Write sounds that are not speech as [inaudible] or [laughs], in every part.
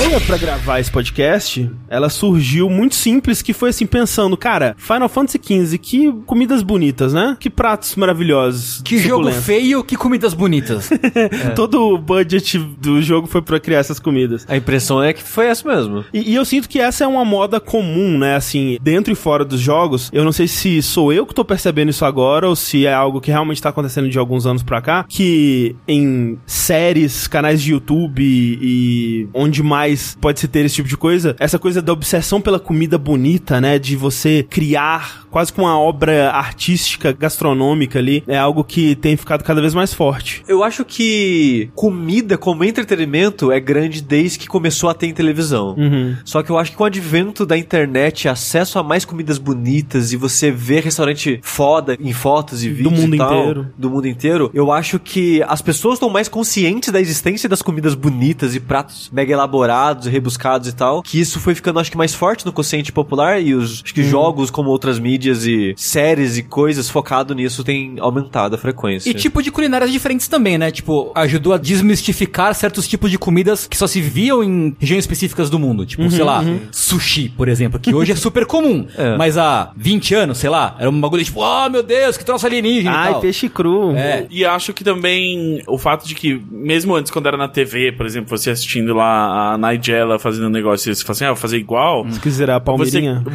ideia pra gravar esse podcast, ela surgiu muito simples, que foi assim, pensando, cara, Final Fantasy XV, que comidas bonitas, né? Que pratos maravilhosos. Que jogo feio, que comidas bonitas. [laughs] Todo o budget do jogo foi pra criar essas comidas. A impressão é que foi essa mesmo. E, e eu sinto que essa é uma moda comum, né? Assim, dentro e fora dos jogos. Eu não sei se sou eu que tô percebendo isso agora ou se é algo que realmente tá acontecendo de alguns anos pra cá. Que em séries, canais de YouTube e onde mais pode se ter esse tipo de coisa, essa coisa da obsessão pela comida bonita, né? De você criar quase que uma obra artística, gastronômica ali, é algo que tem ficado cada vez mais forte. Eu acho que comida como entretenimento é grande desde que começou a ter em televisão. Uhum. Só que eu acho que com o advento da internet, acesso a mais comidas bonitas e você ver restaurante foda em fotos e vídeos mundo e tal, inteiro. do mundo inteiro, eu acho que as pessoas estão mais conscientes da existência das comidas bonitas e pratos mega elaborados e rebuscados e tal, que isso foi ficando acho que mais forte no consciente popular e os acho que jogos como outras mídias e séries e coisas focado nisso tem aumentado a frequência. E tipo de culinárias diferentes também, né? Tipo, ajudou a desmistificar certos tipos de comidas que só se viam em regiões específicas do mundo. Tipo, sei lá, sushi, por exemplo, que hoje é super comum. [laughs] É. Mas há 20 anos, sei lá, era um bagulho tipo, oh meu Deus, que troço alienígena e Ai, tal. peixe cru. É. E acho que também o fato de que, mesmo antes, quando era na TV, por exemplo, você assistindo lá a Nigella fazendo um negócio e você fala assim, ah, vou fazer igual. Se quiser a palmeirinha. [laughs]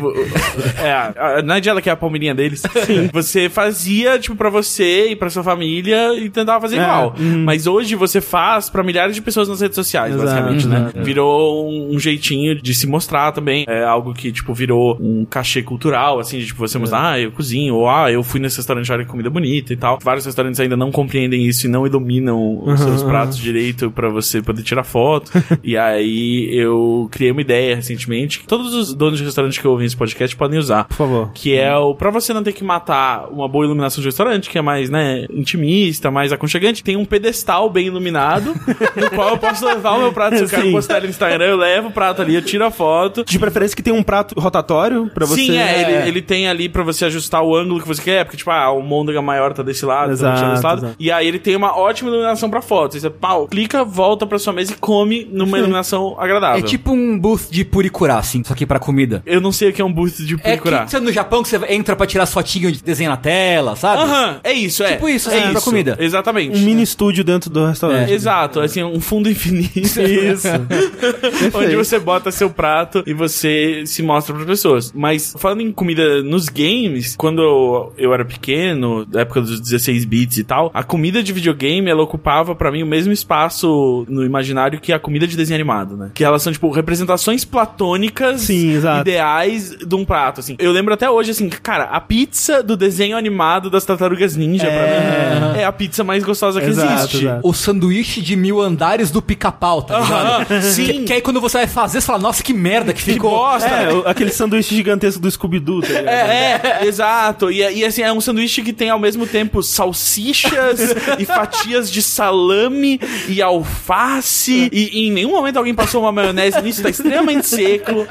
Você, é, a Nigella, que é a palmeirinha deles, [laughs] você fazia, tipo, pra você e pra sua família e tentava fazer É, igual. Mas hoje você faz pra milhares de pessoas nas redes sociais, Exato, basicamente, né? exato. Virou um, um jeitinho de se mostrar também. É algo que, tipo, virou um cachê cultural, assim, de tipo, você mostrar, ah, eu cozinho, ou ah, eu fui nesse restaurante olha comida bonita e tal. Vários restaurantes ainda não compreendem isso e não iluminam os seus pratos direito pra você poder tirar foto. [laughs] e aí eu criei uma ideia recentemente que todos os donos de restaurantes que ouvem esse podcast podem usar. Por favor. Que é o. Pra você não ter que matar uma boa iluminação de restaurante, que é mais, né, intimista, mais aconchegante, tem um pedestal bem iluminado, [laughs] no qual eu posso levar o meu prato. Se eu quero postar ele no Instagram, eu levo o prato ali, eu tiro a foto. De preferência que tem um prato rotatório pra você. Sim, é, ele, ele tem ali pra você ajustar o ângulo que você quer, porque, tipo, ah, o môndega maior tá desse lado, Exato, tá desse lado. exato. E aí ele tem uma ótima iluminação pra foto. Você, pau, clica, volta pra sua mesa e come numa iluminação agradável. É tipo um booth de puricurá, assim, só que pra comida. Eu não sei o que é um boost de É procurar. que você no Japão que você entra pra tirar as fotinhas de desenho na tela, sabe? Aham, é isso, é. Tipo isso, é assim, pra comida. Exatamente. Um mini estúdio dentro do restaurante. Exato, assim, um fundo infinito. Isso. [laughs] onde você bota seu prato e você se mostra para pessoas. Mas falando em comida nos games, quando eu, era pequeno, da época dos 16 bits e tal, a comida de videogame ela ocupava pra mim o mesmo espaço no imaginário que a comida de desenho animado, né? Que elas são tipo representações platônicas Sim, exato. ideais de um prato, assim. Eu lembro até hoje assim, cara, a pizza do desenho animado das Tartarugas Ninja pra mim é a pizza mais gostosa que Exato, existe. exato. O sanduíche de mil andares do pica-pau, tá ligado? Sim. Que, que aí quando você vai fazer, você fala, nossa, que merda que Que ficou. bosta! É, aquele sanduíche gigantesco do Scooby-Doo, tá ligado? É, exato. E, e assim, é um sanduíche que tem ao mesmo tempo salsichas [laughs] e fatias de salame e alface. E, e em nenhum momento alguém passou uma maionese nisso, tá extremamente seco.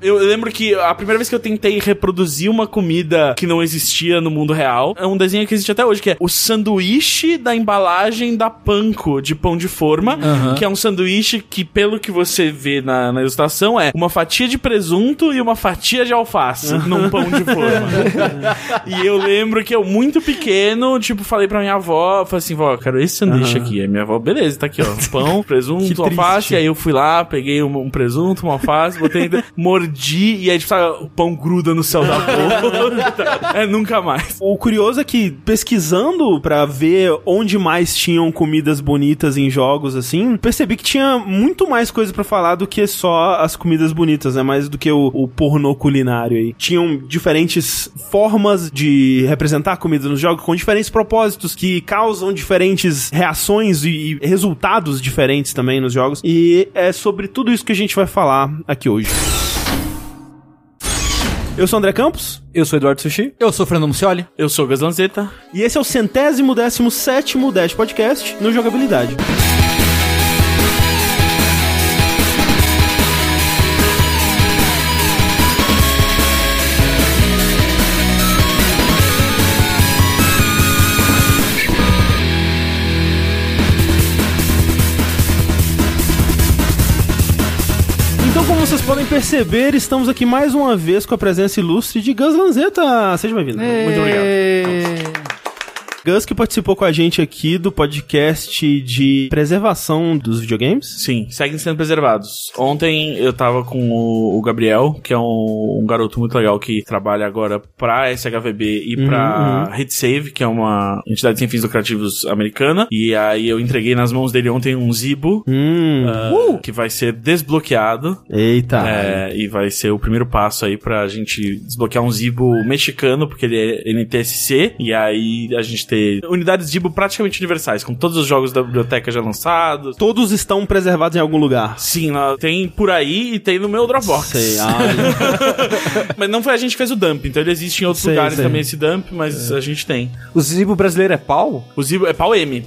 Eu lembro que a primeira vez que eu tentei reproduzir uma comida que não existia no mundo real é um desenho que existe até hoje, que é o sanduíche da embalagem da Panko de pão de forma, que é um sanduíche que, pelo que você vê na, na ilustração, é uma fatia de presunto e uma fatia de alface [laughs] num pão de forma. e eu lembro que eu, muito pequeno, tipo, falei pra minha avó, falei assim, vó, quero esse sanduíche aqui. Aí minha avó, beleza, tá aqui, ó, pão, [laughs] presunto, alface. E aí eu fui lá, peguei um, um presunto, uma alface, botei [laughs] mordi, e aí, tipo, sabe, o pão gruda no céu da boca. [laughs] é, nunca mais. O curioso é que, pesquisando pra ver onde mais tinham comidas bonitas em jogos, assim, percebi que tinha muito mais coisa pra falar do que só as comidas bonitas, né? Mais do que o, o pornô culinário aí. Tinham diferentes formas de representar comida nos jogos, com diferentes propósitos, que causam diferentes reações e, e resultados diferentes também nos jogos. E é sobre tudo isso que a gente vai falar aqui hoje. Eu sou o André Campos. Eu sou Eduardo Sushi. Eu sou o Fernando Mucioli. Eu sou o Gaslanzeta. E esse é o centésimo décimo sétimo Dash Podcast no Jogabilidade. Perceber, estamos aqui mais uma vez com a presença ilustre de Gus Lanzetta. Seja bem-vindo. Muito obrigado. Gus que participou com a gente aqui do podcast de preservação dos videogames. Sim, seguem sendo preservados. Ontem eu tava com o, Gabriel, que é um, um garoto muito legal que trabalha agora pra SHVB e pra Uhum, HitSave, que é uma entidade sem fins lucrativos americana. E aí eu entreguei nas mãos dele ontem um Zibo. Hum. ah, Que vai ser desbloqueado. Eita. É, e vai ser o primeiro passo aí pra gente desbloquear um Zibo mexicano, porque ele é NTSC, e aí a gente ter unidades Zibo praticamente universais, com todos os jogos da biblioteca já lançados. Todos estão preservados em algum lugar. Sim, lá tem por aí e tem no meu Dropbox. Sei. [laughs] Mas não foi a gente que fez o dump, então ele existe em outros Sei, lugares sei. também esse dump, mas a gente tem. O Zibo brasileiro é pau? O Zibo é pau M.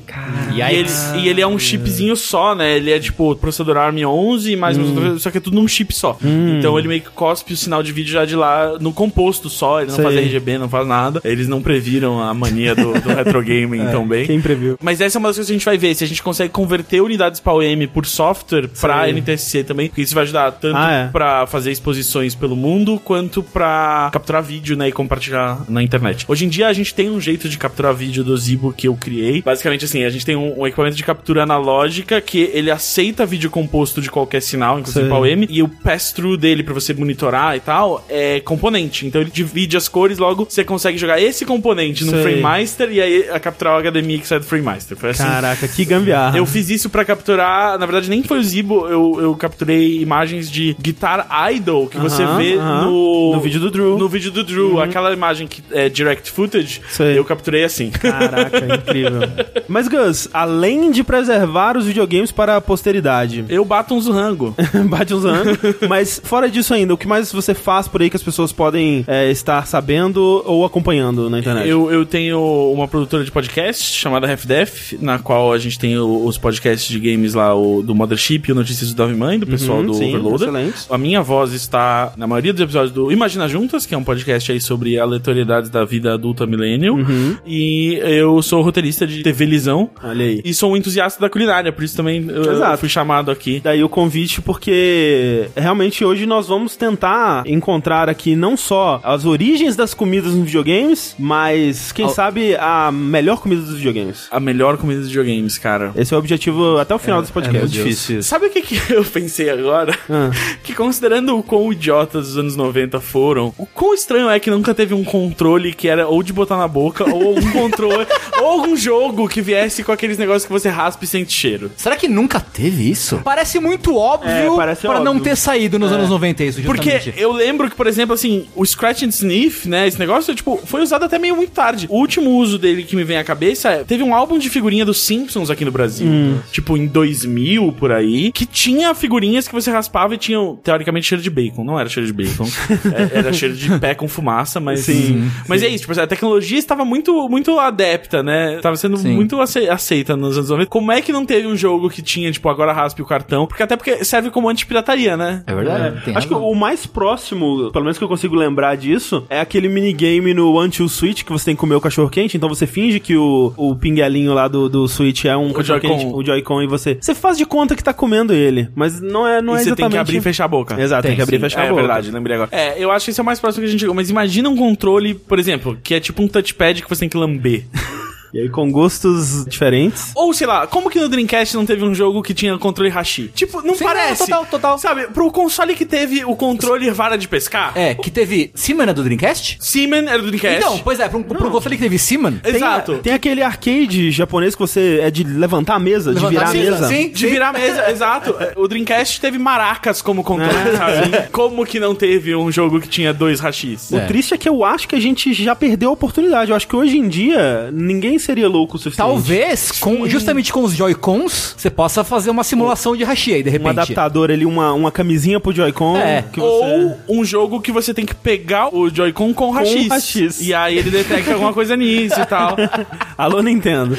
E ele, e ele é um chipzinho só, né? Ele é tipo processador ARM 11 e mais Hum. outras- só que é tudo num chip só. Então ele meio que cospe o sinal de vídeo já de lá no composto só, ele não Sei. faz RGB, não faz nada. Eles não previram a mania do, do retro gaming tão bem. Quem previu? Mas essa é uma das coisas que a gente vai ver, se a gente consegue converter unidades PAL-M por software pra Sei. NTSC também, porque isso vai ajudar tanto Ah, é. pra fazer exposições pelo mundo, quanto pra capturar vídeo, né, e compartilhar na internet. Hoje em dia a gente tem um jeito de capturar vídeo do Zibo que eu criei. Basicamente assim, a gente tem um, um equipamento de captura analógica que ele aceita vídeo composto de qualquer sinal, inclusive. PAL-M, e o pass-through dele pra você monitorar e tal é componente. Então ele divide as cores, logo você consegue jogar esse componente no Sei. Frame Master e aí a capturar o HDMI que sai do Frame Master. Foi assim. Caraca, que gambiarra. Eu fiz isso pra capturar, na verdade nem foi o Zibo, eu, eu capturei imagens de Guitar Idol que você Aham, vê aham. no No vídeo do Drew. Uhum. No vídeo do Drew, aquela imagem que é direct footage, Sei. eu capturei assim. Caraca, [laughs] incrível. Mas, Gus, além de preservar os videogames para a posteridade, Eu bato uns rango. [laughs] bate uns anos, mas fora disso ainda, o que mais você faz por aí que as pessoas podem é, estar sabendo ou acompanhando na internet? Eu, eu tenho uma produtora de podcast chamada Half Def, na qual a gente tem os podcasts de games lá, o do Mothership e o Notícias do Dove Mãe, do pessoal Uhum, do sim, Overloader. excelente. A minha voz está na maioria dos episódios do Imagina Juntas, que é um podcast aí sobre aleatoriedades da vida adulta millennial. Uhum. E eu sou roteirista de TV Lisão. Olha aí. E sou um entusiasta da culinária, por isso também Exato. fui chamado aqui. Daí o convite, porque realmente hoje nós vamos tentar encontrar aqui não só as origens das comidas nos videogames, mas quem sabe a melhor comida dos videogames. A melhor comida dos videogames, cara. Esse é o objetivo até o final desse É podcast. muito difícil isso. Sabe o que, que [laughs] eu pensei agora? Ah. Que considerando o quão idiotas os anos 90 foram, o quão estranho é que nunca teve um controle que era ou de botar na boca, ou algum [laughs] controle, ou algum jogo que viesse com aqueles negócios que você raspa e sente cheiro. Será que nunca teve isso? Parece muito óbvio É, parece pra não óbvio. ter saído nos anos 90 isso, Porque justamente. eu lembro que, por exemplo, assim, o Scratch and Sniff, né, esse negócio, tipo, foi usado até meio muito tarde. O último uso dele que me vem à cabeça é, teve um álbum de figurinha dos Simpsons aqui no Brasil, tipo, em 2000, por aí, que tinha figurinhas que você raspava e tinham, teoricamente, cheiro de bacon. Não era cheiro de bacon, [laughs] é- era cheiro de pé com fumaça, mas... Sim, Mas é isso, tipo, a tecnologia estava muito, muito adepta, né? Tava sendo Sim. muito ace- aceita nos anos 90. Como é que não teve um jogo que tinha, tipo, agora raspe o cartão? Porque até porque serve como antipirataria, né? É verdade. tem Acho que o mais próximo, pelo menos que eu consigo lembrar disso, é aquele minigame no One Two Switch que você tem que comer o cachorro quente. Então você finge que o, o pinguelinho lá do, do Switch é um cachorro Joy-Con. quente, o Joy-Con, e você. Você faz de conta que tá comendo ele. Mas não é, não e é você exatamente. tem que abrir e fechar a boca. Exato, tem, Tem, que abrir e fechar é a boca. verdade, lembrei agora. É, eu acho que esse é o mais próximo que a gente chegou. Mas imagina um controle, por exemplo, que é tipo um touchpad que você tem que lamber. [laughs] E aí com gostos diferentes. Ou, sei lá, como que no Dreamcast não teve um jogo que tinha controle hashi? Tipo, não Sim, parece. é, total, total. Sabe, pro console que teve o controle vara de pescar. É, que teve Seaman é do Dreamcast? Seaman era do Dreamcast. Então, pois é, pra um console que teve Seaman. Exato. Tem aquele arcade japonês que você é de levantar a mesa, de Levantar virar a a mesa, mesa. sim. De virar a mesa, [laughs] exato. O Dreamcast teve maracas como controle, sabe? Como que não teve um jogo que tinha dois hashis? O É. triste é que eu acho que a gente já perdeu a oportunidade. Eu acho que hoje em dia ninguém seria louco o suficiente. Talvez, com, justamente com os Joy-Cons, você possa fazer uma simulação de hashi aí, de Um repente. adaptador ali, uma, uma camisinha pro Joy-Con. É. que você... Ou um jogo que você tem que pegar o Joy-Con com hashis. hashis. E aí ele detecta alguma coisa nisso e tal. [laughs] Alô, Nintendo.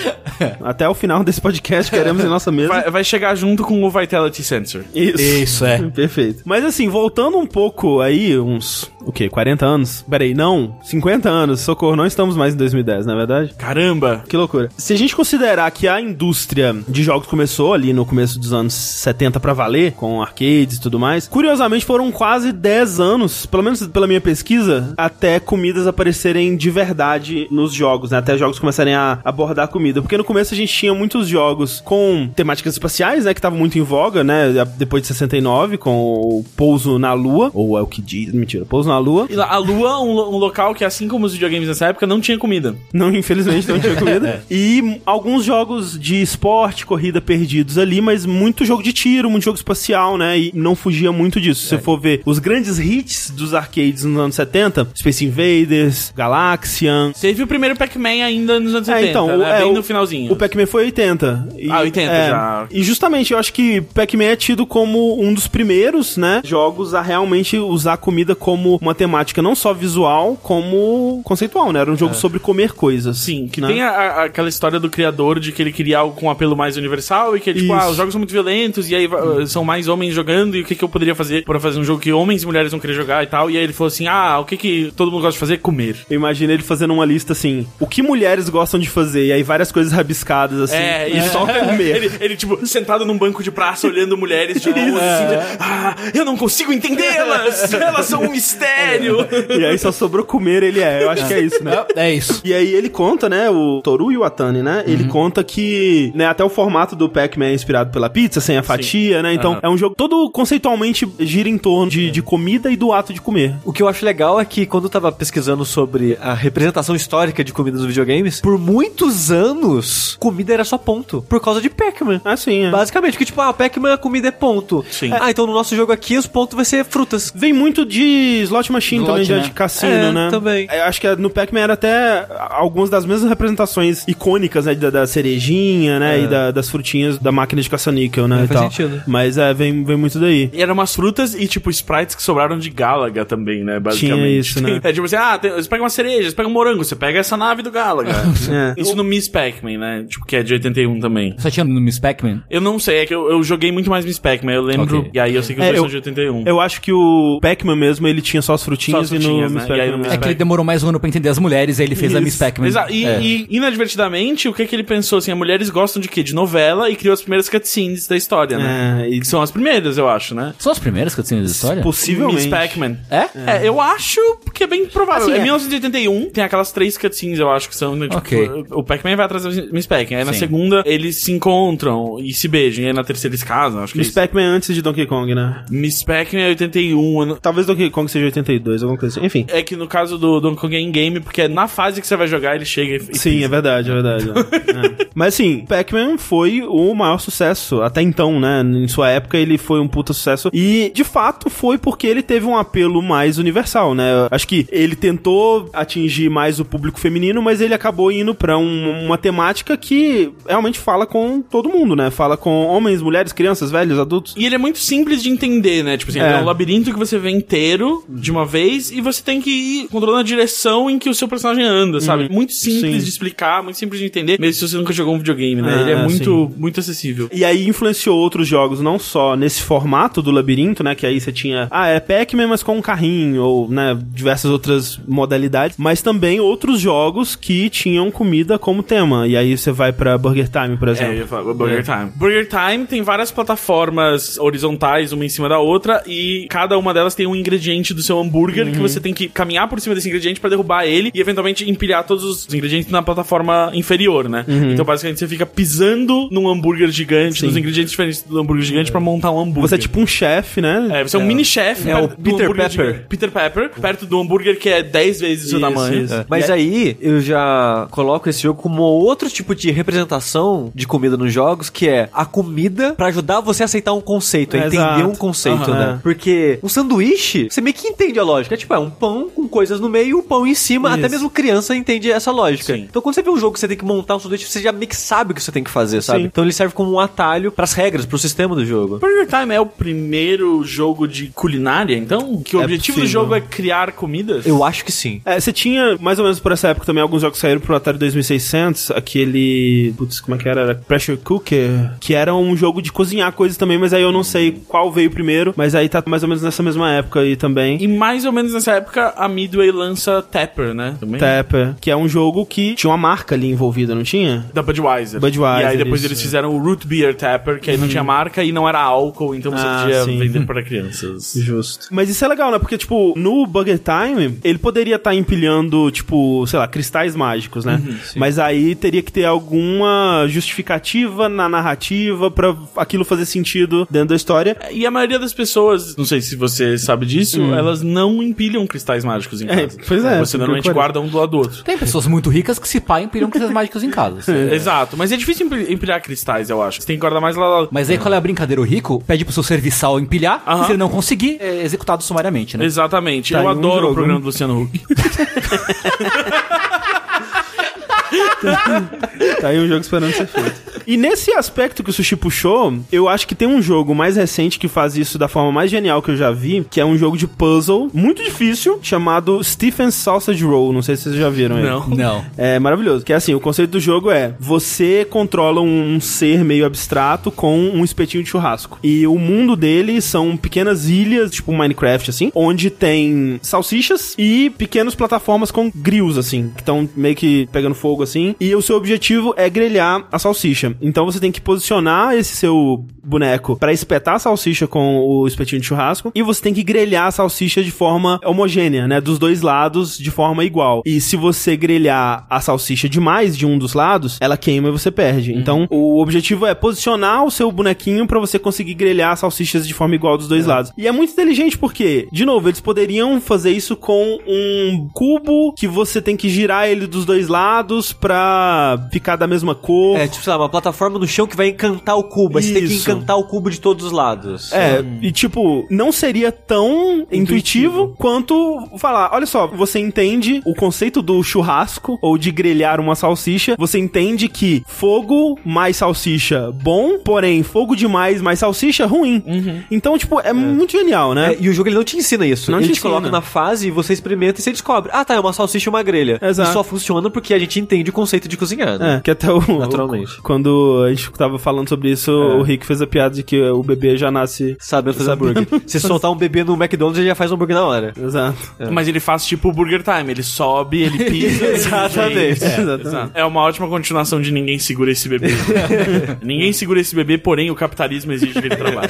Até o final desse podcast queremos em nossa mesa. Vai, vai chegar junto com o Vitality Sensor. Isso. Isso, é. [laughs] Perfeito. Mas assim, voltando um pouco aí, uns, o quê, 40 anos? Peraí, não, 50 anos. Socorro, não estamos mais em 2010, não é verdade? Caramba! Que loucura. Se a gente considerar que a indústria de jogos começou ali no começo dos anos 70 pra valer, com arcades e tudo mais, curiosamente foram quase 10 anos, pelo menos pela minha pesquisa, até comidas aparecerem de verdade nos jogos, né? Até jogos começarem a abordar comida. Porque no começo a gente tinha muitos jogos com temáticas espaciais, né? Que estavam muito em voga, né? Depois de 69, com o pouso na Lua, ou é o que diz, mentira, pouso na Lua. E a Lua, um, um local que, assim como os videogames nessa época, não tinha comida. Não, infelizmente não tinha comida. [laughs] E m- alguns jogos de esporte, corrida perdidos ali, mas muito jogo de tiro, muito jogo espacial, né? E não fugia muito disso. Se você for ver os grandes hits dos arcades nos anos 70, Space Invaders, Galaxian. Teve o primeiro Pac-Man ainda nos anos 70, É, então, né? é, Bem o- no finalzinho. O Pac-Man foi 80. E, Ah, 80 é, já. E justamente eu acho que Pac-Man é tido como um dos primeiros, né, jogos a realmente usar comida como uma temática não só visual, como conceitual, né? Era um jogo sobre comer coisas. Sim, que né? tem a- a- aquela história do criador de que ele queria algo com um apelo mais universal e que, tipo, Isso. ah, os jogos são muito violentos e aí va- são mais homens jogando e o que, que eu poderia fazer pra fazer um jogo que homens e mulheres vão querer jogar e tal. E aí ele falou assim, ah, o que que todo mundo gosta de fazer? Comer. Eu imagino ele fazendo uma lista assim, o que mulheres gostam de fazer, e aí várias coisas rabiscadas assim. É, e e só comer. Ele, ele, tipo, sentado num banco de praça, olhando mulheres de longe, assim, ah, eu não consigo entendê-las! [laughs] Elas são um mistério! E aí só sobrou comer, ele é. Eu acho que é isso, né? É isso. E aí ele conta, né, o Toru Iwatani, né? Ele conta que, né, até o formato do Pac-Man é inspirado pela pizza, sem a fatia, né? Então, é um jogo todo conceitualmente gira em torno de, de comida e do ato de comer. O que eu acho legal é que quando eu tava pesquisando sobre a representação histórica de comida nos videogames, por muitos anos, comida era só ponto. Por causa de Pac-Man. Ah, sim, é. Basicamente, que tipo, ah, Pac-Man a comida é ponto. Sim. Ah, então no nosso jogo aqui os pontos vai ser frutas. Vem muito de slot machine Slot, também, de- né? de cassino, É, né? também. É, acho que no Pac-Man era até algumas das mesmas representações icônicas, né? Da, da cerejinha, né? E da- das frutinhas da máquina de caça-níquel, né? É, e faz tal. sentido. Mas é, vem, vem muito daí. E eram umas frutas e, tipo, sprites que sobraram de Galaga também, né? Basicamente. isso, né? [laughs] É tipo assim, ah, tem- você pega uma cereja, você pega um morango, você pega essa nave do Galaga. [laughs] É. Isso no Miss Pac-Man, né? Tipo, que é de 81 também. Só tinha no Miss Pac-Man? Eu não sei, é que eu, eu joguei muito mais Miss Pac-Man, eu lembro. Ok. E aí eu sei que os É, dois eu- são de 81. Eu acho que o Pac-Man mesmo, ele tinha só as frutinhas, Só as frutinhas, e no né? Miss Pac-Man no Miss mesmo. É que ele demorou mais um ano pra entender as mulheres, aí ele fez a Miss Pac-Man. Exato. E, É. e, inadvertidamente, o que que ele pensou? Assim, as mulheres gostam de quê? De novela e criou as primeiras cutscenes da história, né? É, e Que são as primeiras, eu acho, né? São as primeiras cutscenes da história? possivelmente. Miss Pac-Man. É? É, eu acho que é bem provável. Assim, é é. 1981, tem aquelas três cutscenes, eu acho que são. Né, tipo, Ok. O Pac-Man vai atrás da Miss Pac-Man. Aí na Sim. segunda eles se encontram e se beijam. E aí na terceira eles casam, acho que Miss é. Pac-Man antes de Donkey Kong, né? Miss Pac-Man é 81. eu não- Talvez Donkey Kong seja 82, alguma coisa assim. Enfim. É que no caso do Donkey Kong é in-game, porque é na fase que você vai jogar, ele chega e. e Sim, é verdade, é verdade. [laughs] é. Mas assim, Pac-Man foi o maior sucesso até então, né? Em sua época ele foi um puta sucesso. E de fato foi porque ele teve um apelo mais universal, né? Acho que ele tentou atingir mais o público feminino, mas ele acabou indo pra um- uma temática que realmente fala com todo mundo, né? Fala com homens, mulheres, crianças, velhos, adultos. E ele é muito simples de entender, né? Tipo assim, É. é um labirinto que você vê inteiro de uma vez e você tem que ir controlando a direção em que o seu personagem anda, sabe? Muito simples Sim. de explicar, muito simples de entender, mesmo se você nunca jogou um videogame, né? Ah, ele é muito, sim. muito acessível. E aí influenciou outros jogos, não só nesse formato do labirinto, né? Que aí você tinha, ah, é Pac-Man, mas com um carrinho, ou, né, diversas outras modalidades, mas também outros jogos que tinham comida como tema. E aí você vai pra Burger Time, por É, exemplo. eu ia falar, Burger Time. Burger Time tem várias plataformas horizontais, uma em cima da outra, e cada uma delas tem um ingrediente do seu hambúrguer Uhum. que você tem que caminhar por cima desse ingrediente pra derrubar ele e eventualmente empilhar todos os ingredientes na plataforma inferior, né? Então basicamente você fica pisando num hambúrguer gigante, Uhum. Sim. nos ingredientes diferentes do hambúrguer gigante pra montar um hambúrguer. Você é tipo um chefe, né? É, você é um mini chefe. É o Peter Pepper. gigante. Peter Pepper, perto do hambúrguer que é 10 vezes o seu tamanho. isso. Mas E aí eu já coloco esse jogo como outro tipo de representação de comida nos jogos, que é a comida pra ajudar você a aceitar um conceito, a É, entender exato. um conceito, Aham. né? Porque um sanduíche, você meio que entende a lógica. É tipo, é um pão com coisas no meio e o pão em cima. Isso. Até mesmo criança entende essa lógica. Sim. Então quando você vê um jogo que você tem que montar um sanduíche, você já meio que sabe o que você tem que fazer, sabe? Sim. Então ele serve como um atalho pras regras, pro sistema do jogo. Burger Time é o primeiro jogo de culinária, então? Que o É objetivo do possível. jogo é criar comidas? Eu acho que sim. É, você tinha, mais ou menos por essa época também, alguns jogos que saíram pro Atari 2600, aquele, putz, como é que era? Era Pressure Cooker, que era um jogo de cozinhar coisas também, mas aí eu não sei qual veio primeiro, mas aí tá mais ou menos nessa mesma época aí também. E mais ou menos nessa época, a Midway lança Tapper, né? Também. Tapper, que é um jogo que tinha uma marca ali envolvida, não tinha? Da Budweiser. Budweiser, E aí depois isso, eles é. fizeram o Root Beer Tapper, que aí não tinha marca e não era álcool, então você Ah, podia sim. vender para crianças. [laughs] Justo. Mas isso é legal, né? Porque, tipo, no Bugger Time, ele poderia estar empilhando, tipo, sei lá, cristais mágicos, né? Mas aí teria que ter alguma justificativa na narrativa pra aquilo fazer sentido dentro da história. E a maioria das pessoas, não sei se você sabe disso, elas não empilham cristais mágicos em Hum. É, casa. pois é, Você normalmente guarda um do lado do outro. Tem pessoas muito ricas que se pá empilham coisas mágicas em casa. [laughs] Exato, mas é difícil empil- empilhar cristais, eu acho. Você tem que guardar mais lá. lá. Mas aí qual é a brincadeira? O rico pede pro seu serviçal empilhar, Aham. e se ele não conseguir, é executado sumariamente, né? Exatamente. Tá eu um adoro jogo. o programa do Luciano Huck. [laughs] [laughs] Tá aí um jogo esperando ser feito. E nesse aspecto que o Sushi puxou, eu acho que tem um jogo mais recente que faz isso da forma mais genial que eu já vi, que é um jogo de puzzle muito difícil, chamado Stephen's Sausage Roll. Não sei se vocês já viram ele. Não. Não. É maravilhoso. Que é assim, o conceito do jogo é: você controla um, um ser meio abstrato com um espetinho de churrasco. E o mundo dele são pequenas ilhas, tipo Minecraft, assim, onde tem salsichas e pequenas plataformas com grills, assim, que estão meio que pegando fogo, assim. E o seu objetivo é grelhar a salsicha. Então você tem que posicionar esse seu boneco pra espetar a salsicha com o espetinho de churrasco e você tem que grelhar a salsicha de forma homogênea, né, dos dois lados de forma igual. E se você grelhar a salsicha demais de um dos lados, ela queima e você perde. Então, o objetivo é posicionar o seu bonequinho pra você conseguir grelhar as salsichas de forma igual dos dois lados. E é muito inteligente porque, de novo, eles poderiam fazer isso com um cubo que você tem que girar ele dos dois lados pra ficar da mesma cor. É, tipo, sei lá, uma plataforma no chão que vai encantar o cubo. Aí você tem que Isso. encantar o cubo de todos os lados. É, e tipo, não seria tão intuitivo, quanto falar, olha só, você entende o conceito do churrasco ou de grelhar uma salsicha, você entende que fogo mais salsicha bom, porém fogo demais mais salsicha ruim. Então, tipo, é, muito genial, né? É, e o jogo ele não te ensina isso. Não ele te te, coloca na fase e você experimenta e você descobre. Ah, tá, é uma salsicha e uma grelha. Exato. E só funciona porque a gente entende o conceito de cozinhar. né? É, que até o. Naturalmente. o- quando a gente tava falando sobre isso, o Rick fez a piada de que o bebê já nasce. Sabendo fazer Sabendo. hambúrguer. [laughs] Se soltar um bebê no McDonald's, ele já faz hambúrguer na hora. Exato. Mas ele faz tipo o Burger Time, ele sobe, ele [laughs] pisa. Exatamente. É, Exatamente. exato. é uma ótima continuação de Ninguém Segura Esse Bebê. [laughs] ninguém segura esse bebê, porém o capitalismo exige que ele trabalhe.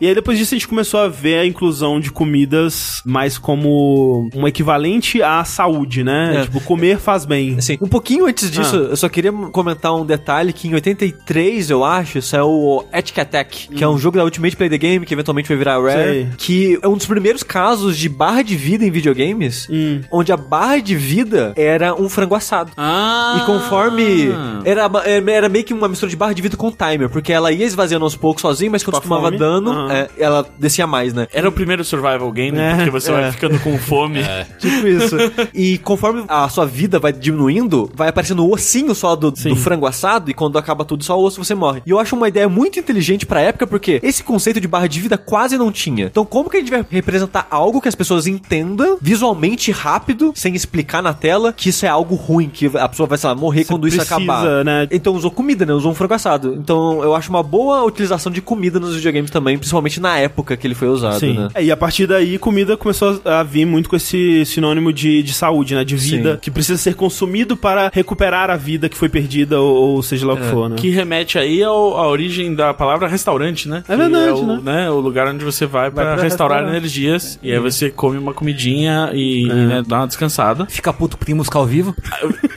E aí depois disso a gente começou a ver a inclusão de comidas mais como um equivalente à saúde, né? É. Tipo, comer faz bem. Assim, um pouquinho antes disso, eu só queria comentar um detalhe que em 83, eu acho, saiu o Ethic Attack, que é um jogo da Ultimate Play the Game, que eventualmente vai virar Rare, Sei. que é um dos primeiros casos de barra de vida em videogames, onde a barra de vida era um frango assado. Ah! E conforme. Era, era era meio que uma mistura de barra de vida com timer, porque ela ia esvaziando aos poucos sozinha, mas quando tomava dano, Aham. é, ela descia mais, né? Era o primeiro survival game, É, porque você é. vai ficando com fome. [laughs] Tipo isso. e conforme a sua vida vai diminuindo, vai aparecendo o ossinho só do, do frango assado, e quando acaba tudo só o osso, você morre. E eu acho uma ideia muito inteligente pra época, porque esse conceito de barra de vida quase não tinha. Então, como que a gente vai representar algo que as pessoas entendam visualmente rápido, sem explicar na tela, que isso é algo ruim, que a pessoa vai, sei lá, morrer quando isso precisa, acabar. né? Então usou comida, né? Usou um frango assado. Então eu acho uma boa utilização de comida nos videogames também, principalmente na época que ele foi usado, Sim. né? É, e a partir daí, comida começou a vir muito com esse sinônimo de, de saúde, né? De vida, Sim. que precisa ser consumido para recuperar a vida que foi perdida, ou, ou seja lá o que for, né? Que remete aí ao- à origem da palavra restaurante, né? É Que verdade, o, né? O lugar onde você vai, pra pra restaurar energias. E aí você come uma comidinha e, É. e, né, dá uma descansada. Fica puto porque tem música ao vivo.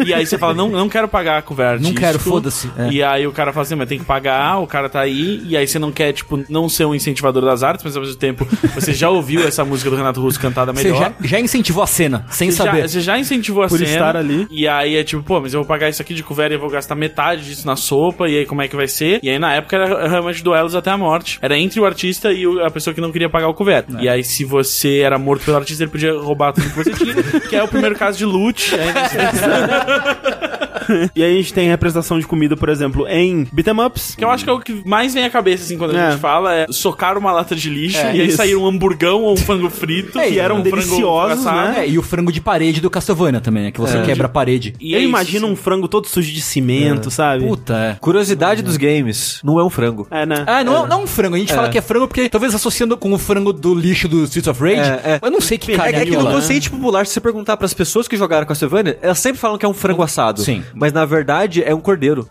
E aí você fala, não, não quero pagar cover Não quero, foda-se. É. E aí o cara fala assim, mas tem que pagar, o cara tá aí, e aí você não quer, tipo, não ser um incentivador das artes, mas ao mesmo tempo você já ouviu essa música do Renato Russo cantada Você melhor. já, já incentivou a cena, sem Você já, saber. você já incentivou a Por cena. estar ali. E aí é tipo, pô, mas eu vou pagar isso aqui de couvert e eu vou gastar metade disso na sopa. E aí como é que vai ser? E aí na época era realmente duelos até a morte. Era entre o artista e a pessoa que não queria pagar o couvert. É. E aí se você era morto pelo artista, ele podia roubar tudo que você tinha. que é o primeiro caso de loot. [laughs] É, [laughs] [laughs] e aí a gente tem representação de comida, por exemplo, em beat'em ups. Que eu acho que é o que mais vem à cabeça, assim, quando a É. gente fala, é socar uma lata de lixo É, e aí isso. sair um hamburgão ou um frango frito. É, e eram um deliciosos, né? É, e o frango de parede do Castlevania também, né? Que você quebra a parede. E eu é isso, imagino assim. um frango todo sujo de cimento, sabe? Puta, é. Curiosidade dos games, não é um frango. É, né? Ah, não é, não é um frango. A gente fala que é frango porque talvez associando com o frango do lixo do Streets of Rage. É, é. Eu não sei que É, carne é que no consciente popular, se você perguntar pras pessoas que jogaram Castlevania, elas sempre falam que é um frango assado. Sim. Mas na verdade é um cordeiro.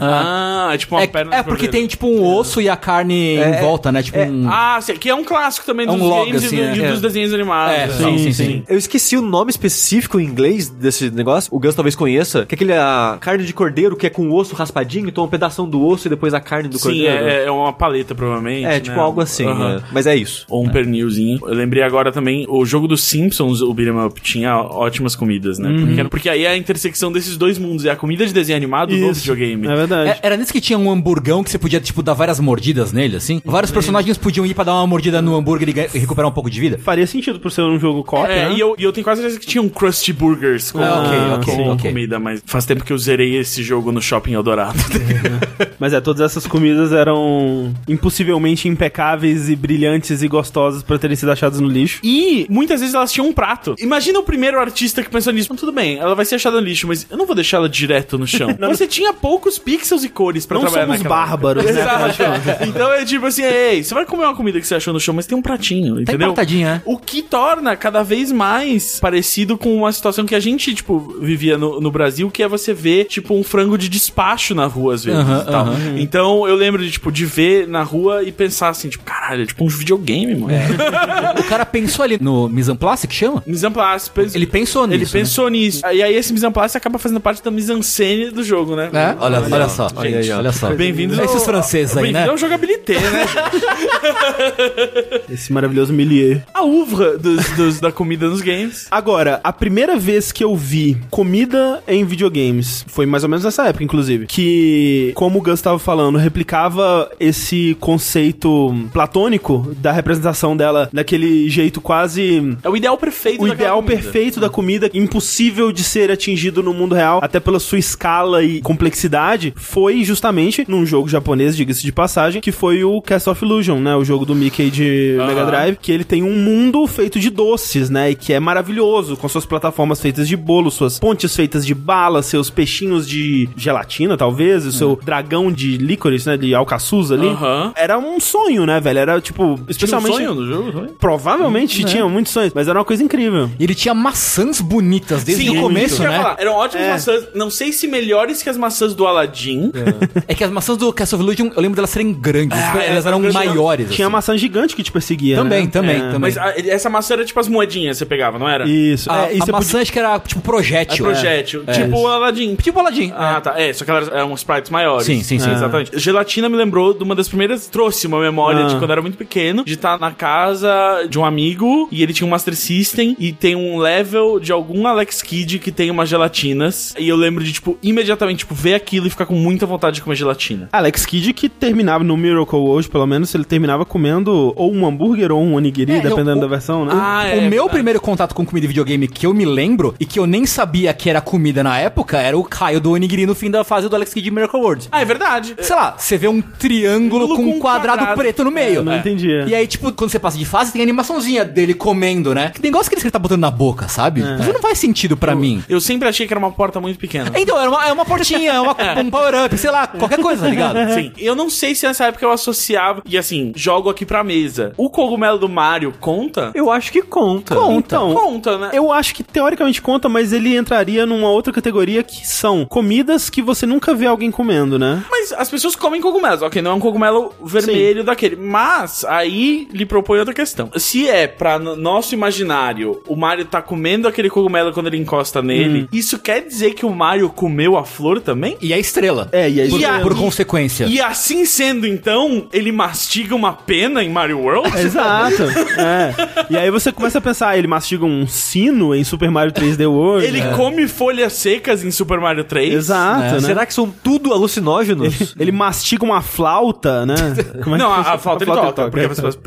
Ah, é tipo uma É, perna é de porque cordeiro. tem tipo um osso e a carne em volta, né? Tipo um. Ah, sim, que é um clássico também É um dos log, games assim, e do- é. de- É. dos desenhos animados. É, e sim, sim, sim. Eu esqueci o nome específico em inglês desse negócio. O Gus talvez conheça. Que é aquele a carne de cordeiro que é com o osso raspadinho, então um pedaço do osso e depois a carne do Sim, cordeiro. é, é uma paleta, provavelmente. É, tipo né? algo assim. É. Mas é isso. Ou um pernilzinho. Eu lembrei agora também, o jogo dos Simpsons, o Beat'em Up, tinha ótimas comidas, né? Uhum. Porque, porque aí é a intersecção desses dois mundos. É a comida de desenho animado Isso. videogame. É verdade. É- Era nesse que tinha um hamburgão que você podia, tipo, dar várias mordidas nele, assim? Vários personagens podiam ir pra dar uma mordida no hambúrguer e e recuperar um pouco de vida? Faria sentido por ser um jogo co É, né? e eu, e eu tenho quase certeza que tinha um Krusty Burgers com, Ah, ok, ok, com ok. comida, mas faz tempo que eu zerei esse jogo no Shopping Eldorado. [laughs] Mas é, todas essas comidas eram impossivelmente impecáveis e brilhantes e gostosas pra terem sido achadas no lixo. E muitas vezes elas tinham um prato. Imagina o primeiro artista que pensou nisso. "Mas Tudo bem, ela vai ser achada no lixo, mas eu não vou deixar ela direto no chão. [laughs] Você tinha poucos pixels e cores pra Não trabalhar somos naquela bárbaros, época. né? Exato. [laughs] então é tipo assim, ei, você vai comer uma comida que você achou no chão, mas tem um pratinho, Tá entendeu? empatadinha, né? O que torna cada vez mais parecido com uma situação que a gente, tipo, vivia no, no Brasil, que é você ver, tipo, um frango de despacho na rua, às vezes. Aham. Então eu lembro de, tipo, de ver na rua e pensar assim, tipo, caralho, é tipo um videogame, mano. [laughs] O cara pensou ali no mise en place, que chama? Mise en place. pens- Ele pensou Ele nisso, né? pensou nisso. E aí esse mise en place acaba fazendo parte da mise en scène do jogo, né? É? Olha, olha só. Olha aí. Olha só. Bem-vindos Esses franceses aí, né? Bem-vindo ao jogabilité, né? [laughs] Esse maravilhoso milieu. A uvra dos, dos- da comida nos games. Agora, a primeira vez que eu vi comida em videogames foi mais ou menos nessa época, inclusive. Que, como o Gus estava falando, replicava esse conceito platônico da representação dela daquele jeito quase. É o ideal perfeito O ideal comida. perfeito da comida, impossível de ser atingido no mundo real, até pela sua escala e complexidade, foi justamente num jogo japonês, diga-se de passagem, que foi o Cast of Illusion, né? O jogo do Mickey de Aham. Mega Drive, que ele tem um mundo feito de doces, né? E que é maravilhoso, com suas plataformas feitas de bolo, suas pontes feitas de bala, seus peixinhos de gelatina, talvez, o seu dragão de licorice, né? De alcaçuz ali. Aham. Era um sonho, né, velho? Era tipo, Tinha um especialmente. sonho no jogo também? Provavelmente tinha muitos sonhos, mas era uma coisa incrível. E ele tinha maçãs bonitas desde o isso começo, que eu ia né? falar. Eram ótimas É. maçãs. Não sei se melhores que as maçãs do Aladdin. É que as maçãs do Castle of Illusion, eu lembro delas serem grandes. Ah, elas é, eram grandes. maiores. Tinha assim. maçã gigante que te perseguia. Também, né? também, É. também. Mas a- essa maçã era tipo as moedinhas que você pegava, não era? Isso. A, é, e a maçã podia- acho que era tipo É projétil. projétil. É. Tipo o Aladdin. Tipo Aladdin. Ah, tá. É, só que elas eram sprites maiores. Sim, sim, sim. Exatamente. Gelatina me lembrou de uma das primeiras. Trouxe uma memória Ah. de quando eu era muito pequeno, de estar na casa de um amigo e ele tinha um Master System e tem um level de algum Alex Kidd que tem umas gelatinas. E eu lembro de, tipo, imediatamente, tipo, ver aquilo e ficar com muita vontade de comer gelatina. Alex Kidd que terminava no Miracle hoje, pelo menos, ele terminava comendo ou um hambúrguer ou um onigiri, É, dependendo o- da versão, né? Ah, é o meu verdade. primeiro contato com comida e videogame que eu me lembro e que eu nem sabia que era comida na época era o Caio do Onigiri no fim da fase do Alex Kidd Miracle World. Ah, é verdade. Sei lá, você vê um triângulo com um quadrado, preto no meio. Eu não é. entendia. E aí, tipo, quando você passa de fase, tem a animaçãozinha dele comendo, né? Que negócio que ele tá botando na boca, sabe? Isso não faz sentido pra mim. Eu sempre achei que era uma porta muito pequena. Então, é uma, é uma portinha, é uma, [laughs] um power-up, sei lá, qualquer coisa, tá ligado? [laughs] Sim. Eu não sei se nessa época eu associava. E assim, jogo aqui pra mesa. O cogumelo do Mario conta? Eu acho que conta. Conta. Então, Conta, né? Eu acho que teoricamente conta, mas ele entraria numa outra categoria que são comidas que você nunca vê alguém comendo, né? Mas as pessoas comem cogumelos, ok? Não é um cogumelo vermelho daquele. Mas aí lhe propõe outra questão. Se é pra no- nosso imaginário o Mario tá comendo aquele cogumelo quando ele encosta nele, isso quer dizer que o Mario comeu a flor também? E a estrela. É, e aí Por, E a- por consequência. E assim sendo, então, ele mastiga uma pena em Mario World? [laughs] Exato. é. E aí você começa a pensar, ele mastiga um sino em Super Mario 3D World. Ele É. come folhas secas em Super Mario 3? Exato, É. né? Será que são tudo alucinógenos? Ele, ele mastiga uma flauta, né? Como é Não, que a, funciona? a flauta ele toca, porque é. você faz...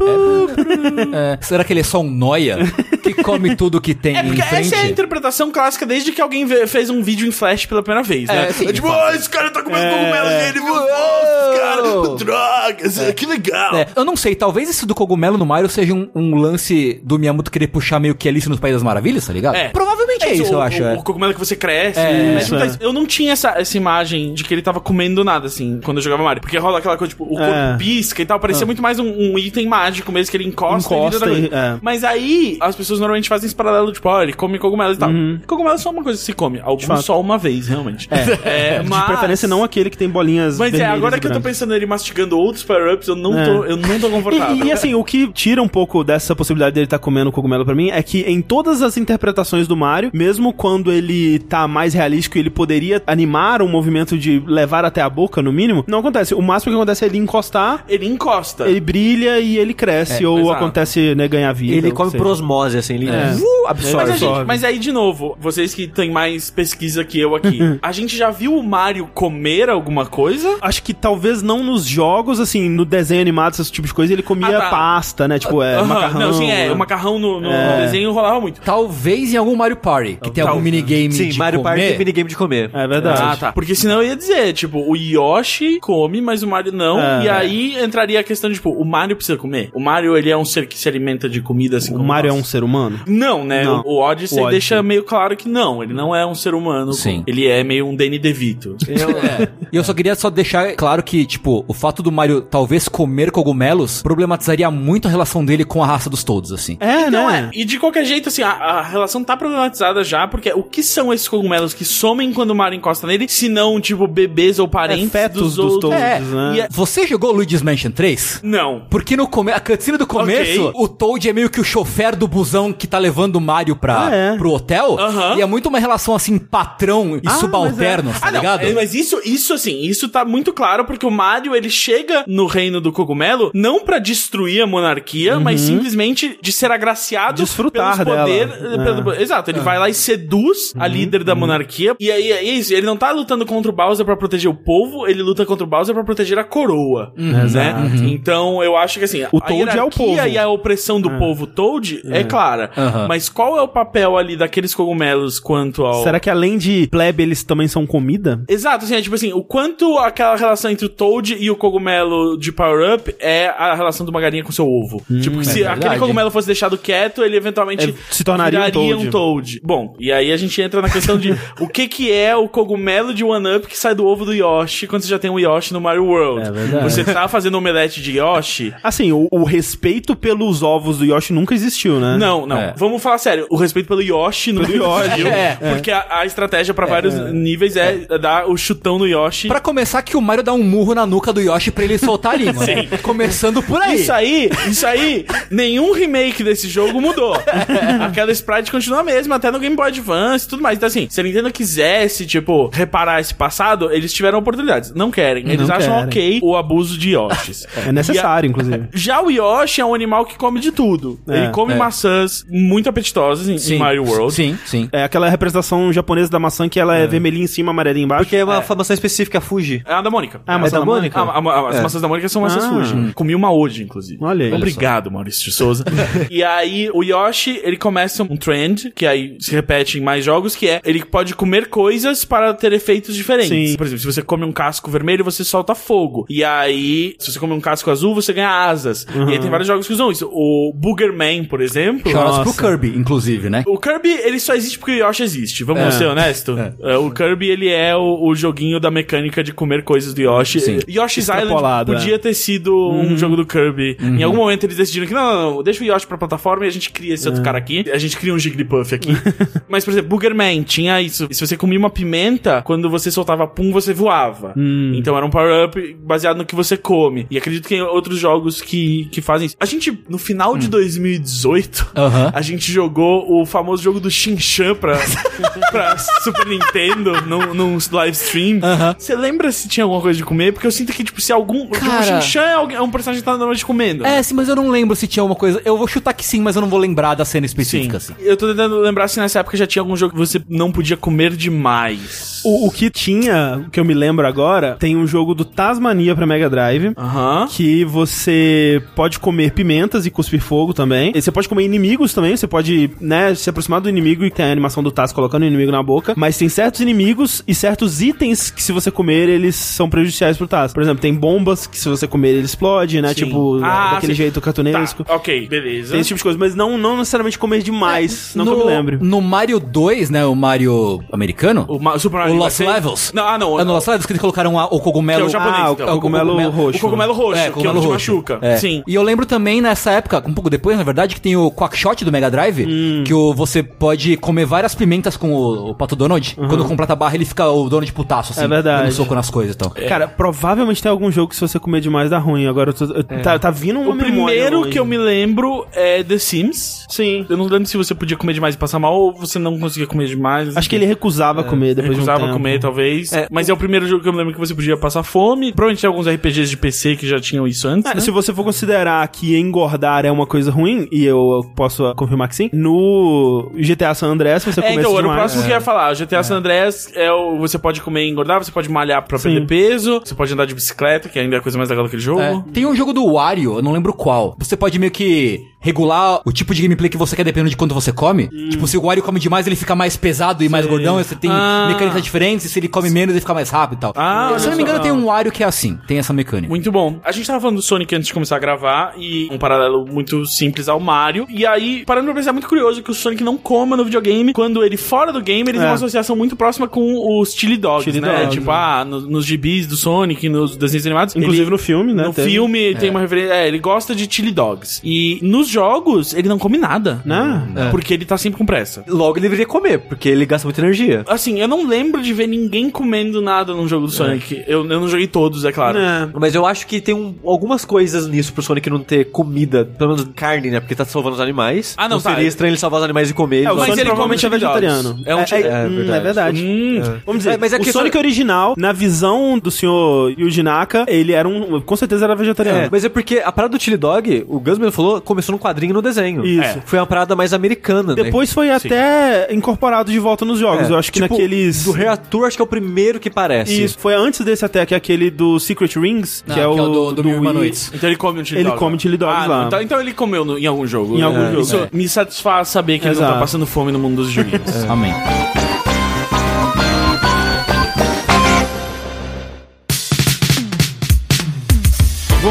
É, será que ele é só um noia que come tudo que tem É, porque em frente? essa é a interpretação clássica desde que alguém fez um vídeo em flash pela primeira vez, né? É, sim, tipo, de fato. oh, esse cara tá comendo É. cogumelo e ele, meu Deus, cara, drogas, que legal. É, eu não sei, talvez esse do cogumelo no Mario seja um, um lance do Miyamoto querer puxar meio que Alice no País das Maravilhas, tá ligado? É. Provavelmente é, isso, o, eu acho. O, é. o cogumelo que você cresce. É, mas isso, não tá- é. Eu não tinha essa, essa imagem de que ele tava comendo nada, assim, quando eu jogava Mario. Porque rola aquela coisa, tipo, o corpo É. pisca e tal. Parecia muito mais um, um item mágico mesmo, que ele encosta, Encosta e e- é. Mas aí, as pessoas normalmente fazem esse paralelo, tipo, ó, ele come cogumelo e tal. Cogumelo é só uma coisa que se come. Alguns só uma vez, realmente. [laughs] É, De mas... preferência não aquele que tem bolinhas Mas é, agora e que eu tô pensando ele mastigando outros power-ups, eu não É. tô, eu não tô confortável. E, e, assim, o que tira um pouco dessa possibilidade dele estar comendo cogumelo pra mim é que em todas as interpretações do Mario, mesmo quando ele tá mais realístico e ele poderia animar um movimento de levar até a boca, no mínimo, não acontece. O máximo que acontece é ele encostar, Ele encosta. ele brilha e ele cresce, É, ou exato. acontece, né, ganhar vida. Ele come que seja. por osmose, assim, ele É. uh, absorve. Mas, a gente- mas aí, de novo, vocês que têm mais pesquisa que eu aqui, [laughs] a gente já viu o Mario comer alguma coisa? Acho que talvez não nos jogos, assim, no desenho animado, esse tipo de coisa, ele comia Ah, tá. pasta, né? Tipo, é, [laughs] Aham, macarrão. Não, sim, é. O macarrão no, no É. desenho rolava muito. Talvez em algum Mario Party, que tem algum minigame Sim, de Mario Party tem minigame de comer. É verdade. Ah, tá. Porque senão eu ia dizer, tipo, o Yoshi come, mas o Mario não. É. E aí entraria a questão de, tipo, o Mario precisa comer? O Mario, ele é um ser que se alimenta de comida assim O como Mario é nós? um ser humano? Não, né? Não. O, o Odyssey O Odyssey. deixa meio claro que não. Ele não é um ser humano. Sim. Ele é meio um Danny DeVito. [laughs] É. E eu só queria só deixar claro que, tipo, o fato do Mario talvez comer cogumelos problematizaria muito a relação dele com a raça dos Toads, assim. É, Então, né? é. E de qualquer jeito, assim, a, a relação tá problematizada já, porque o que são esses cogumelos que somem quando o Mario encosta nele, se não, tipo, bebês ou parentes É, fetos dos, dos? Toads, É. né? E é- Você jogou Luigi's Mansion 3? Não. Porque no come a cutscene do começo, Ok. o Toad é meio que o chofer do busão que tá levando o Mario pra, Ah, é? pro hotel. Aham. E é muito uma relação assim, patrão e Ah, subalterno, tá Ah, ligado? é, mas isso, isso assim, isso tá muito claro porque o Mario, ele chega no reino do cogumelo não pra destruir a monarquia, mas simplesmente de ser agraciado Desfrutar pelos poder, dela. eh, pelo- Exato, ele vai lá e seduz a líder da monarquia, e aí é isso, ele não tá lutando contra o Bowser pra proteger o povo, ele luta contra o Bowser pra proteger a coroa, né? Exato. Então, eu acho que assim, O a Toad é o povo. e a opressão do povo Toad é, clara, Aham. mas qual é o papel ali daqueles cogumelos quanto ao... Será que além de plebe, eles também são comida? Exato, assim, é tipo assim, o quanto aquela relação entre o Toad e o cogumelo de Power Up é a relação de uma galinha com seu ovo. tipo, se verdade. aquele cogumelo fosse deixado quieto, ele eventualmente É, se tornaria um Toad. um Toad. Bom, e aí a gente entra na questão de [laughs] o que que é o cogumelo de One Up que sai do ovo do Yoshi quando você já tem um Yoshi no Mario World. É verdade. Você tá fazendo omelete de Yoshi? Assim, o, o respeito pelos ovos do Yoshi nunca existiu, né? Não, não. É. Vamos falar sério. O respeito pelo Yoshi no Yoshi. [laughs] É. Porque a, a estratégia pra vários níveis é, dar o chutão no Yoshi. Pra começar, que o Mario dá um murro na nuca do Yoshi pra ele soltar ali, [laughs] mano. Começando por aí. Isso aí, isso aí, nenhum remake desse jogo mudou. [laughs] Aquela sprite continua a mesma, até no Game Boy Advance e tudo mais. Então, assim, se a Nintendo quisesse, tipo, reparar esse passado, eles tiveram oportunidades. Não querem. Eles Não acham querem. ok o abuso de Yoshis. É necessário, inclusive. [laughs] Já o Yoshi é um animal que come de tudo. É, Ele come é. maçãs muito apetitosas em, em Mario World. Sim, sim. É aquela representação japonesa da maçã que ela é, vermelhinha em cima, amarelinha embaixo. Porque é uma formação específica, Fuji. É a da Mônica. Ah, a maçã da da Mônica? Mônica? Ah, a- a- as maçãs da Mônica são maçãs Ah. Fuji. Comi uma hoje, inclusive. Olha aí. Obrigado, Maurício de Souza. [laughs] e aí, o Yoshi, ele começa um trend, que aí se repete em mais jogos, que é, ele pode comer coisas para ter efeitos diferentes. Sim. Por exemplo, se você come um casco vermelho, você solta fogo. E aí, se você come um casco azul, você ganha asas. E aí tem vários jogos que usam isso. O Boogerman, por exemplo... Choras pro. Kirby, inclusive, né? O Kirby, ele só existe porque o Yoshi existe. Vamos É. ser honestos? É, O Kirby, ele é o, o joguinho da mecânica de comer coisas do Yoshi. Sim. Yoshi's Island podia ter sido um jogo do Kirby. Em algum momento eles decidiram que não, não, não, deixa o Yoshi pra plataforma e a gente cria esse outro cara aqui. A gente cria um Jigglypuff aqui. [laughs] Mas, por exemplo, Boogerman tinha isso. Se você comia uma pimenta, quando você soltava pum, você voava. Então era um power-up baseado no que você come. E acredito que tem outros jogos que, que fazem isso. A gente, no final de 2018, Aham. a gente jogou o famoso jogo do Shin-Chan pra, [laughs] pra Super Nintendo num, num live stream. Você lembra se tinha alguma coisa de comer? Porque eu sinto que, tipo, se algum. Cara- O Shin-Chan é, alguém- é um personagem que tá normalmente comendo. É, sim, mas eu não lembro se tinha alguma coisa. Eu vou chutar que sim, mas eu não vou lembrar da cena Sim. específica, assim. Eu tô tentando lembrar se nessa época já tinha algum jogo que você não podia comer demais. O, o que tinha, o que eu me lembro agora, tem um jogo do Tasmania pra Mega Drive. Aham. Que você pode comer pimentas e cuspir fogo também. E você pode comer inimigos também. Você pode, né, se aproximar do inimigo e tem a animação do Taz colocando o inimigo na boca. Mas tem certos inimigos e certos itens que, se você comer, eles são prejudiciais pro Taz. Por exemplo, tem bombas que, se você comer, ele explode, né? Sim. Tipo, Ah, daquele sim. jeito cartunesco. Tá, ok, beleza. Tem esse tipo de coisa, mas não, não necessariamente comer demais. não que eu me lembre. No Mario 2, né? O Mario americano. O, Ma- Super Mario O Lost Galaxy- Levels. Não, ah, não. É no Lost Levels que eles colocaram a- o que é cogumelo. o japonês, Ah, então. o cogumelo cogumelo- roxo. O cogumelo roxo, É, que é o cogumelo roxo. machuca. É. Sim. E eu lembro também nessa época, um pouco depois, na verdade, que tem o Quackshot do Mega Drive, Hum. que o, você pode comer várias pimentas com o, o Pato Donald. Quando completa a barra, ele fica o Donald putaço, assim. É verdade. Dando soco nas coisas, então. Cara, provavelmente tem algum jogo que se você comer demais dá ruim. Agora eu tô- eu- tá, tá vindo uma O primeiro hoje. que eu me lembro é The Sims. Sim. Eu não lembro se você podia comer demais e passar mal ou você não conseguia comer demais. Acho que ele recusava comer depois de um recusava tempo. comer, talvez. É. Mas é o primeiro jogo que eu me lembro que você podia passar fome. Provavelmente tem alguns RPGs de PC que já tinham isso antes, É, né? Se você for considerar que engordar é uma coisa ruim, e eu posso confirmar que sim, no GTA San Andreas, você É, comer então, era o demais... próximo que eu ia falar. GTA San Andreas é o. Você pode comer e engordar, você pode malhar pra Sim. perder peso, você pode andar de bicicleta, que ainda é a coisa mais legal daquele jogo. É. Tem um jogo do Wario, eu não lembro qual. Você pode meio que regular o tipo de gameplay que você quer dependendo de quanto você come. Tipo, se o Wario come demais, ele fica mais pesado e mais gordão. Você tem Ah. mecânicas diferentes. E se ele come menos, ele fica mais rápido e tal. Ah, se eu não me engano, tem um Wario que é assim. Tem essa mecânica. Muito bom. A gente tava falando do Sonic antes de começar a gravar e um paralelo muito simples ao Mario. E aí, parando pra pensar, é muito curioso que o Sonic não coma no videogame. Quando ele fora do game, ele tem É. uma associação muito próxima com os Chili Dogs, Chili né? Dogs, tipo, ah, no- nos gibis do Sonic, nos desenhos animados. Inclusive ele- no filme, né? No teve. filme tem uma referência. É, ele gosta de chili dogs. E nos jogos, ele não come nada. Né? Porque ele tá sempre com pressa. Logo ele deveria comer, porque ele gasta muita energia. Assim, eu não lembro de ver ninguém comendo nada num jogo do Sonic. Eu, eu não joguei todos, é claro. É. Mas eu acho que tem um- algumas coisas nisso pro Sonic não ter comida, pelo menos carne, né? Porque tá salvando os animais. Ah, não, tá. seria estranho ele salvar os animais e comer. É, o Sonic ele provavelmente é vegetariano. É um é, É hum, verdade. é verdade. Hum. Vamos dizer, É, mas é o que Sonic só- original, na visão do senhor Yuji Naka, ele era um... Com certeza era vegetariano. É, mas é porque a parada do Chili Dog, o Guzman falou, começou num quadrinho no desenho. Isso. É. Foi uma parada mais americana, né? Depois foi até incorporado de volta nos jogos. É, Eu acho que tipo, naqueles... Do Reator, acho que é o primeiro que parece. Isso, foi antes desse até, que é aquele do Secret Rings, Não, que é o, do, do, Mil Wii. Humanoids. Então ele come um chili Ele dog. come lá. chili dogs ah, lá. Então, então ele comeu no- em algum jogo. Em algum É, jogo. Isso É. me satisfaz saber que ele não Exato. tá passando fome no mundo dos joguinhos. Amém.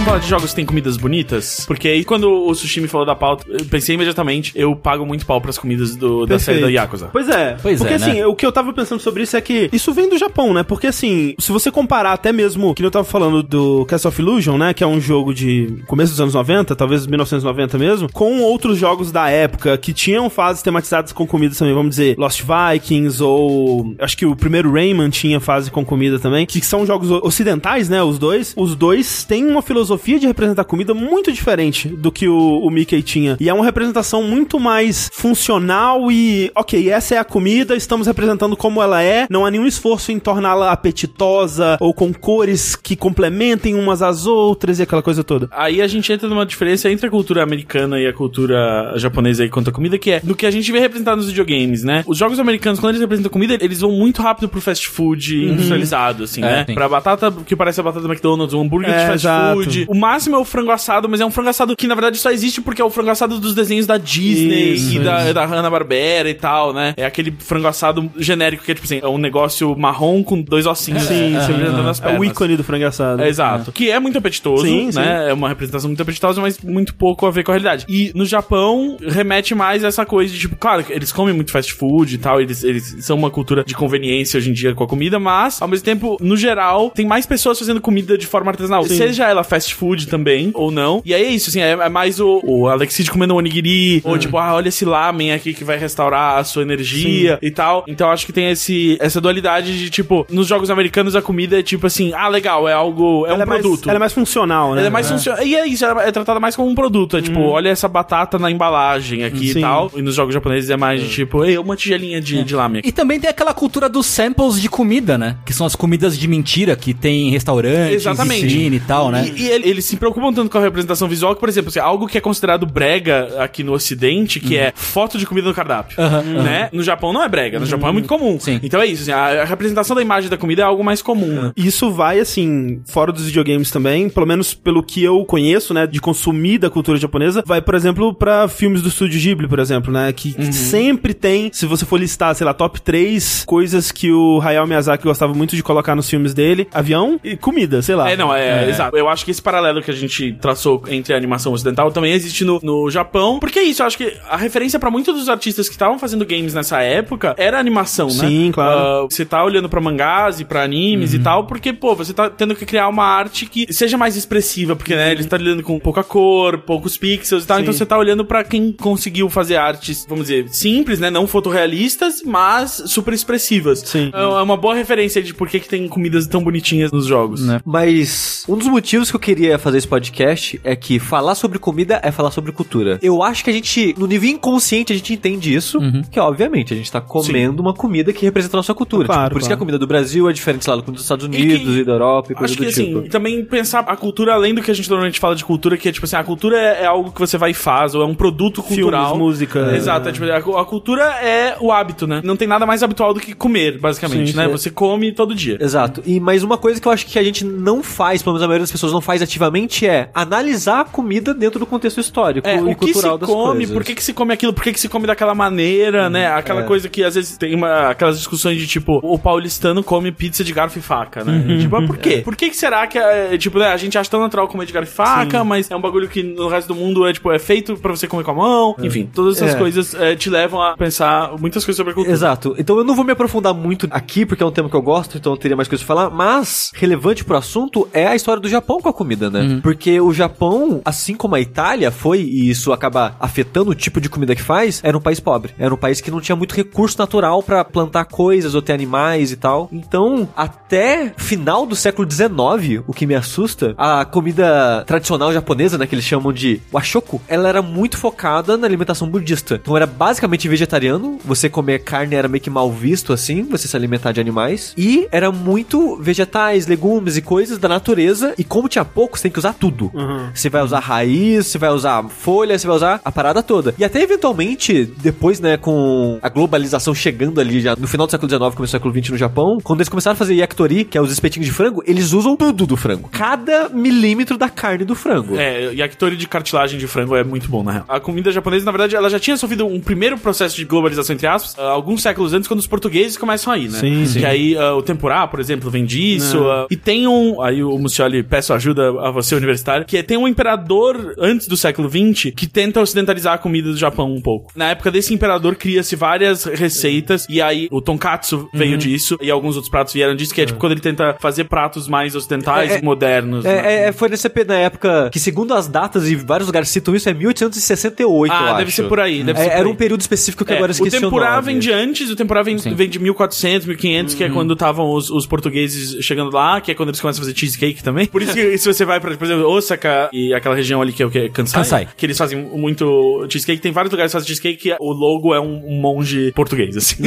Falar de jogos que têm comidas bonitas? Porque aí quando o Sushi me falou da pauta, eu pensei imediatamente, eu pago muito pau pras comidas do, da série da Yakuza. Pois é. Pois porque é, assim, né? o que eu tava pensando sobre isso é que isso vem do Japão, né? Porque assim, se você comparar até mesmo, que eu tava falando do Castle of Illusion, né? Que é um jogo de começo dos anos 90, talvez 1990 mesmo, com outros jogos da época que tinham fases tematizadas com comidas também, vamos dizer, Lost Vikings ou acho que o primeiro Rayman tinha fase com comida também, que são jogos ocidentais, né? Os dois. Os dois têm uma filosofia de representar comida muito diferente do que o, o Mickey tinha. E é uma representação muito mais funcional e, ok, essa é a comida, estamos representando como ela é, não há nenhum esforço em torná-la apetitosa ou com cores que complementem umas às outras e aquela coisa toda. Aí a gente entra numa diferença entre a cultura americana e a cultura japonesa aí quanto à comida, que é do que a gente vê representado nos videogames, né? Os jogos americanos, quando eles representam comida, eles vão muito rápido pro fast food industrializado, assim, É, né? sim. Pra batata que parece a batata do McDonald's, um hambúrguer É, de fast exato. food. O máximo é o frango assado, mas é um frango assado que na verdade só existe porque é o frango assado dos desenhos da Disney Isso, e da, da Hanna-Barbera e tal, né? É aquele frango assado genérico que é tipo assim, é um negócio marrom com dois ossinhos Sim, se sim. representando as É o pernas. ícone do frango assado. É, exato. Que é muito apetitoso, Sim, né? É uma representação muito apetitosa, mas muito pouco a ver com a realidade. E no Japão, remete mais a essa coisa de, tipo, claro, eles comem muito fast food e tal, eles, eles são uma cultura de conveniência hoje em dia com a comida, mas, ao mesmo tempo, no geral, tem mais pessoas fazendo comida de forma artesanal. Seja ela fast food também, ou não. E aí é isso, assim, é, é mais o, o Alexid comendo um onigiri, ou tipo, ah, olha esse lamen aqui que vai restaurar a sua energia e tal. Então acho que tem esse, essa dualidade de, tipo, nos jogos americanos a comida é tipo assim, ah, legal, é algo, é ela um é mais- produto. ela é mais funcional, né? Ela é mais funcional. E é isso, ela é tratada mais como um produto. É tipo, olha essa batata na embalagem aqui Sim. e tal. E nos jogos japoneses é mais de tipo, ei, uma tigelinha de, de lame aqui. E também tem aquela cultura dos samples de comida, né? Que são as comidas de mentira que tem em restaurantes, Exatamente. em cine e tal, né? E, e ele- eles se preocupam tanto com a representação visual que, por exemplo, assim, algo que é considerado brega aqui no ocidente, que é foto de comida no cardápio, né? No Japão não é brega, no Japão é muito comum. Sim. Então é isso, assim, a representação da imagem da comida é algo mais comum, né? Isso vai, assim, fora dos videogames também, pelo menos pelo que eu conheço, né, de consumir da cultura japonesa, vai, por exemplo, pra filmes do estúdio Ghibli, por exemplo, né, que sempre tem, se você for listar, sei lá, top 3 coisas que o Hayao Miyazaki gostava muito de colocar nos filmes dele, avião e comida, sei lá. É, não, é, exato. Eu acho que esse paralelo que a gente traçou entre a animação ocidental também existe no, no Japão. Porque é isso, eu acho que a referência pra muitos dos artistas que estavam fazendo games nessa época era animação, né? Sim, claro. Ah, você tá olhando pra mangás e pra animes e tal, porque, pô, você tá tendo que criar uma arte que seja mais expressiva, porque, né, ele tá lidando com pouca cor, poucos pixels e tal, Sim. então você tá olhando pra quem conseguiu fazer artes, vamos dizer, simples, né, não fotorrealistas, mas super expressivas. Sim. É é uma boa referência de por que, que tem comidas tão bonitinhas nos jogos. Né? Mas um dos motivos que eu queria fazer esse podcast é que falar sobre comida é falar sobre cultura. Eu acho que a gente, no nível inconsciente, a gente entende isso, que obviamente a gente tá comendo uma comida que representa a nossa cultura. Claro, Tipo, por isso que a claro. comida do Brasil é diferente, sei lá, comida dos Estados que- Unidos e, da Europa e coisa Acho que do assim, tipo. também pensar a cultura além do que a gente normalmente fala de cultura, que é tipo assim, a cultura é, é algo que você vai e faz, ou é um produto cultural. Filmes, música. Exato, é, tipo, a, a cultura é o hábito, né? Não tem nada mais habitual do que comer, basicamente, Sim, né? sim. Você come todo dia. Exato. E mais uma coisa que eu acho que a gente não faz, pelo menos a maioria das pessoas não faz ativamente, é analisar a comida dentro do contexto histórico É, e o que se come, coisas. por que, que se come aquilo, por que, que se come daquela maneira, né? Aquela coisa que às vezes tem uma, aquelas discussões de tipo, o paulistano come pizza de garfo e faca, né? Tipo, ah, por quê? Por que, que será que é, tipo, né, a gente acha tão natural comer de garfo e faca, mas é um bagulho que no resto do mundo é tipo, é feito pra você comer com a mão. Enfim, todas essas É. coisas é, te levam a pensar muitas coisas sobre a cultura. Exato. Então eu não vou me aprofundar muito aqui, porque é um tema que eu gosto, então eu teria mais coisas pra falar, mas relevante pro assunto é a história do Japão com a comida, né? Porque o Japão, assim como a Itália foi, e isso acaba afetando o tipo de comida que faz, era um país pobre. Era um país que não tinha muito recurso natural pra plantar coisas ou ter animais e tal. Então, até final do século XIX, o que me assusta, a comida tradicional japonesa, né, que eles chamam de washoku, ela era muito focada na alimentação budista. Então era basicamente vegetariano, você comer carne era meio que mal visto assim, você se alimentar de animais, e era muito vegetais, legumes e coisas da natureza, e como tinha pouco, você tem que usar tudo. Você vai usar raiz, você vai usar folha, você vai usar a parada toda. E até eventualmente, depois, né, com a globalização chegando ali já no final do século XIX, começo do século XX no Japão, quando eles começaram a fazer yakitori, que é os espetinhos de frango, eles usam tudo do frango. Cada milímetro da carne do frango. É, yakitori de cartilagem de frango é muito bom, na real. A comida japonesa, na verdade, ela já tinha sofrido um primeiro processo de globalização, entre aspas, ah, alguns séculos antes, quando os portugueses começam a ir, né? Sim, sim. Que aí ah, o tempurá, por exemplo, vem disso. ah, e tem um... Aí o Mucioli, peço ajuda a você, universitário, que é, tem um imperador antes do século XX que tenta ocidentalizar a comida do Japão um pouco. Na época desse imperador, cria-se várias receitas, e aí o tonkatsu veio disso, e alguns outros pratos vieram disso, que é tipo quando ele tenta fazer pratos mais ocidentais É, e modernos. né? É, é, foi nesse na época que, segundo as datas e vários lugares citam isso, é 1868, eu Ah, deve acho. ser por aí, deve É, ser por era aí. um período específico que É, agora esqueci o, temporá vem de antes, o temporá vem, vem de 1400, 1500, que é quando estavam os, os portugueses chegando lá, que é quando eles começam a fazer cheesecake também. Por isso que se você vai pra, por exemplo, Osaka e aquela região ali que é o que? Kansai? Kansai. Que eles fazem muito cheesecake. Tem vários lugares que fazem cheesecake que o logo é um, um monge português, assim.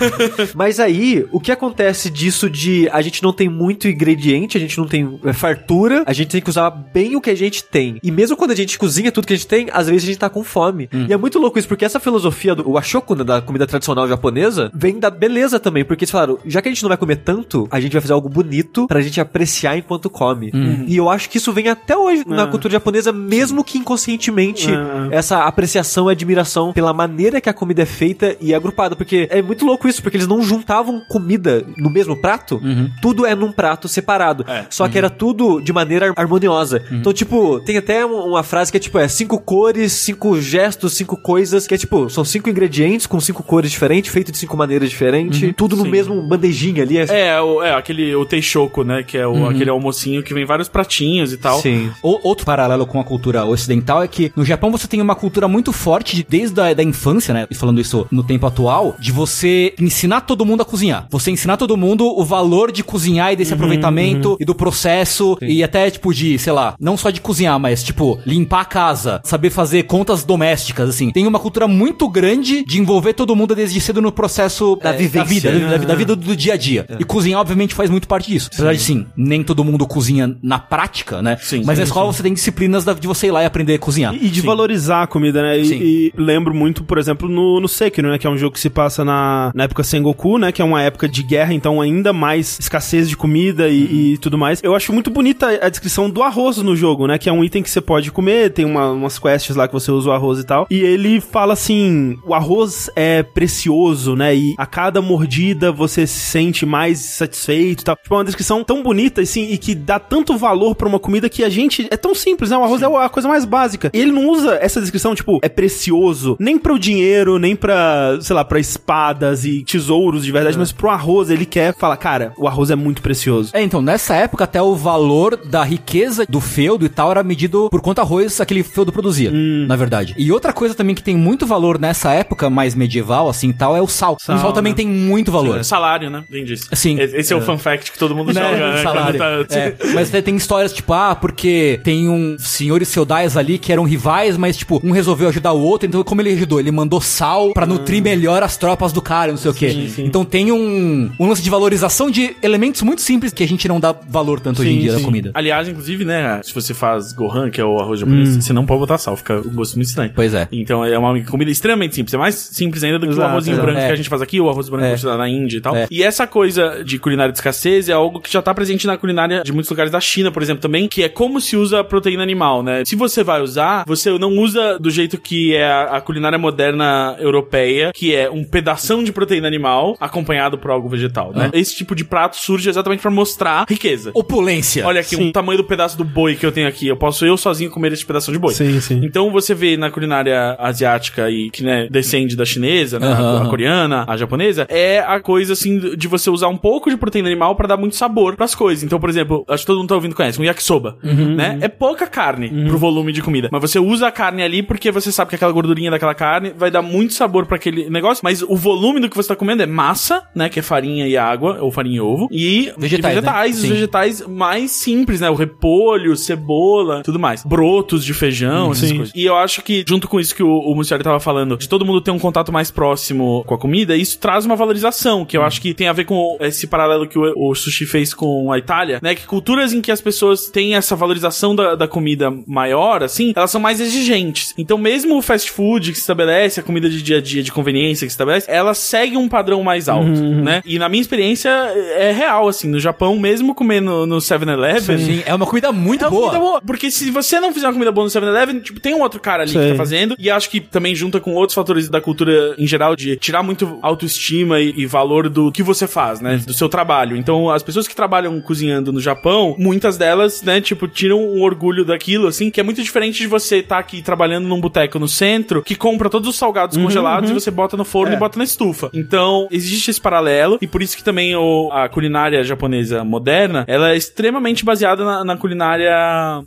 [laughs] Mas aí, o que acontece disso de a gente não tem muito ingrediente, a gente não tem é, fartura, a gente tem que usar bem o que a gente tem. E mesmo quando a gente cozinha tudo que a gente tem, às vezes a gente tá com fome. E é muito louco isso, porque essa filosofia do washoku, né, da comida tradicional japonesa, vem da beleza também, porque eles falaram, já que a gente não vai comer tanto, a gente vai fazer algo bonito pra gente apreciar enquanto come. E eu acho que isso vem até hoje na cultura japonesa, mesmo que inconscientemente É. essa apreciação e admiração pela maneira que a comida é feita e agrupada, porque é muito louco isso, porque eles não juntavam comida no mesmo prato, tudo é num prato separado. É. Só que era tudo de maneira harmoniosa. Então, tipo, tem até um- uma frase que é tipo, é cinco cores, cinco gestos, cinco coisas, que é tipo, são cinco ingredientes com cinco cores diferentes, feito de cinco maneiras diferentes, tudo no Sim. mesmo bandejinha ali. É, o, é aquele o teishoku, né? Que é o, aquele almocinho que vem vários pratinhos e tal. Sim. O- outro paralelo com a cultura ocidental é que no Japão você tem uma cultura muito forte de- desde a da infância, né? E falando isso no tempo atual, de você ensinar todo mundo a cozinhar. Você ensinar todo mundo o valor de cozinhar e desse aproveitamento e do processo e até tipo de, sei lá, não só de cozinhar, mas tipo limpar a casa, saber fazer contas domésticas, assim. Tem uma cultura muito grande de envolver todo mundo desde cedo no processo Da é, vivência, da vida, né? da, da vida do dia a dia. E cozinhar, obviamente, faz muito parte disso. Apesar de, sim, nem todo mundo cozinha na prática, né? Sim, Mas sim, na escola você tem disciplinas de você ir lá e aprender a cozinhar. E de valorizar a comida, né? E, Sim. e lembro muito, por exemplo, no, no Sekiro, né? Que é um jogo que se passa na, na época Sengoku, né? Que é uma época de guerra, então ainda mais escassez de comida e, e tudo mais. Eu acho muito bonita a descrição do arroz no jogo, né? Que é um item que você pode comer, tem uma- umas quests lá que você usa o arroz e tal. E ele fala assim: o arroz é precioso, né? E a cada mordida você se sente mais satisfeito e tal. Tipo, é uma descrição tão bonita, assim, e que dá tanto valor pra uma comida que a gente. É tão simples, né? O arroz é a coisa mais básica. E ele não usa essa descrição, tipo, é precioso, nem pro dinheiro, nem pra, sei lá, pra espadas e tesouros de verdade, mas pro arroz ele quer falar, cara, o arroz é muito precioso. É, então, nessa época até o valor da riqueza do feudo e tal era medido por quanto arroz aquele feudo produzia, na verdade. E outra coisa também que tem muito valor nessa época mais medieval, assim, tal, é o sal. Sal, o sal também né? tem muito valor. É salário, né? Além disso. Sim. Esse é, o fun fact que todo mundo Né, joga, né? salário. Tá- É, mas tem histórias tipo, ah, porque tem um senhores feudais ali que eram rivais, mas tipo, um resolveu ajudar o outro, então como ele ajudou? Ele mandou sal pra nutrir melhor as tropas do cara, não sei o quê. Então tem um, um lance de valorização de elementos muito simples que a gente não dá valor tanto hoje em Sim, dia sim. na comida. Aliás, inclusive, né? Se você faz Gohan, que é o arroz japonês, você não pode botar sal, fica um gosto muito estranho. Pois é. Então é uma comida extremamente simples. É mais simples ainda do que o Exato, arrozinho exato. branco É. que a gente faz aqui, o arroz branco É. é. na Índia e tal. É. E essa coisa de culinária de escassez é algo que já tá presente na culinária de muitos lugares da China, por exemplo, também, que é como se usa a proteína animal, né? Se você vai usar, você não usa do jeito que é a, culinária moderna europeia, que é um pedação de proteína animal acompanhado por algo vegetal, né? Esse tipo de prato surge exatamente pra mostrar riqueza. Opulência. Olha aqui, Sim. o tamanho do pedaço do boi que eu tenho aqui. Eu posso eu sozinho comer esse pedaço de boi. Sim, sim. Então você vê na culinária asiática e que né, descende da chinesa, né, Aham, a, coreana, a japonesa, é a coisa assim de você usar um pouco de proteína animal pra dar muito sabor pras coisas. Então, por exemplo, acho que todo mundo tá ouvindo conhece, um yakisoba, Uhum, né? É pouca carne pro volume de comida, mas você usa a carne ali porque você sabe que aquela gordurinha daquela carne vai dar muito sabor pra aquele negócio, mas o volume do que você tá comendo é massa, né, que é farinha e água, ou farinha e ovo, e Vegetais, e né? vegetais os Sim. vegetais mais simples, né? O repolho, cebola, tudo mais. Brotos de feijão, essas Sim. coisas. E eu acho que, junto com isso que o, o Muciari tava falando, de todo mundo ter um contato mais próximo com a comida, isso traz uma valorização, que eu acho que tem a ver com esse paralelo que o, o Sushi fez com a Itália, né? Que culturas em que as pessoas têm essa valorização da, da comida maior, assim, elas são mais exigentes. Então, mesmo o fast food que se estabelece, a comida de dia a dia, de conveniência que se estabelece, ela segue um padrão mais alto, né? E na minha experiência, é real, assim, no Japão, mesmo comendo no 7-Eleven, Sim, é uma comida muito é uma boa. comida boa. Porque se você não fizer uma comida boa no 7-Eleven, tipo, tem um outro cara ali Sei. que tá fazendo. E acho que também junta com outros fatores da cultura em geral, de tirar muito autoestima e, e valor do que você faz, né? Do seu trabalho. Então, as pessoas que trabalham cozinhando no Japão, muitas delas, né, tipo, tiram um orgulho daquilo, assim, que é muito diferente de você estar aqui trabalhando num boteco no centro, que compra todos os salgados congelados e você bota no forno É. e bota na estufa. Então, existe esse paralelo, e por isso que também o, a culinária japonesa moderna, ela é extremamente baseada na, na culinária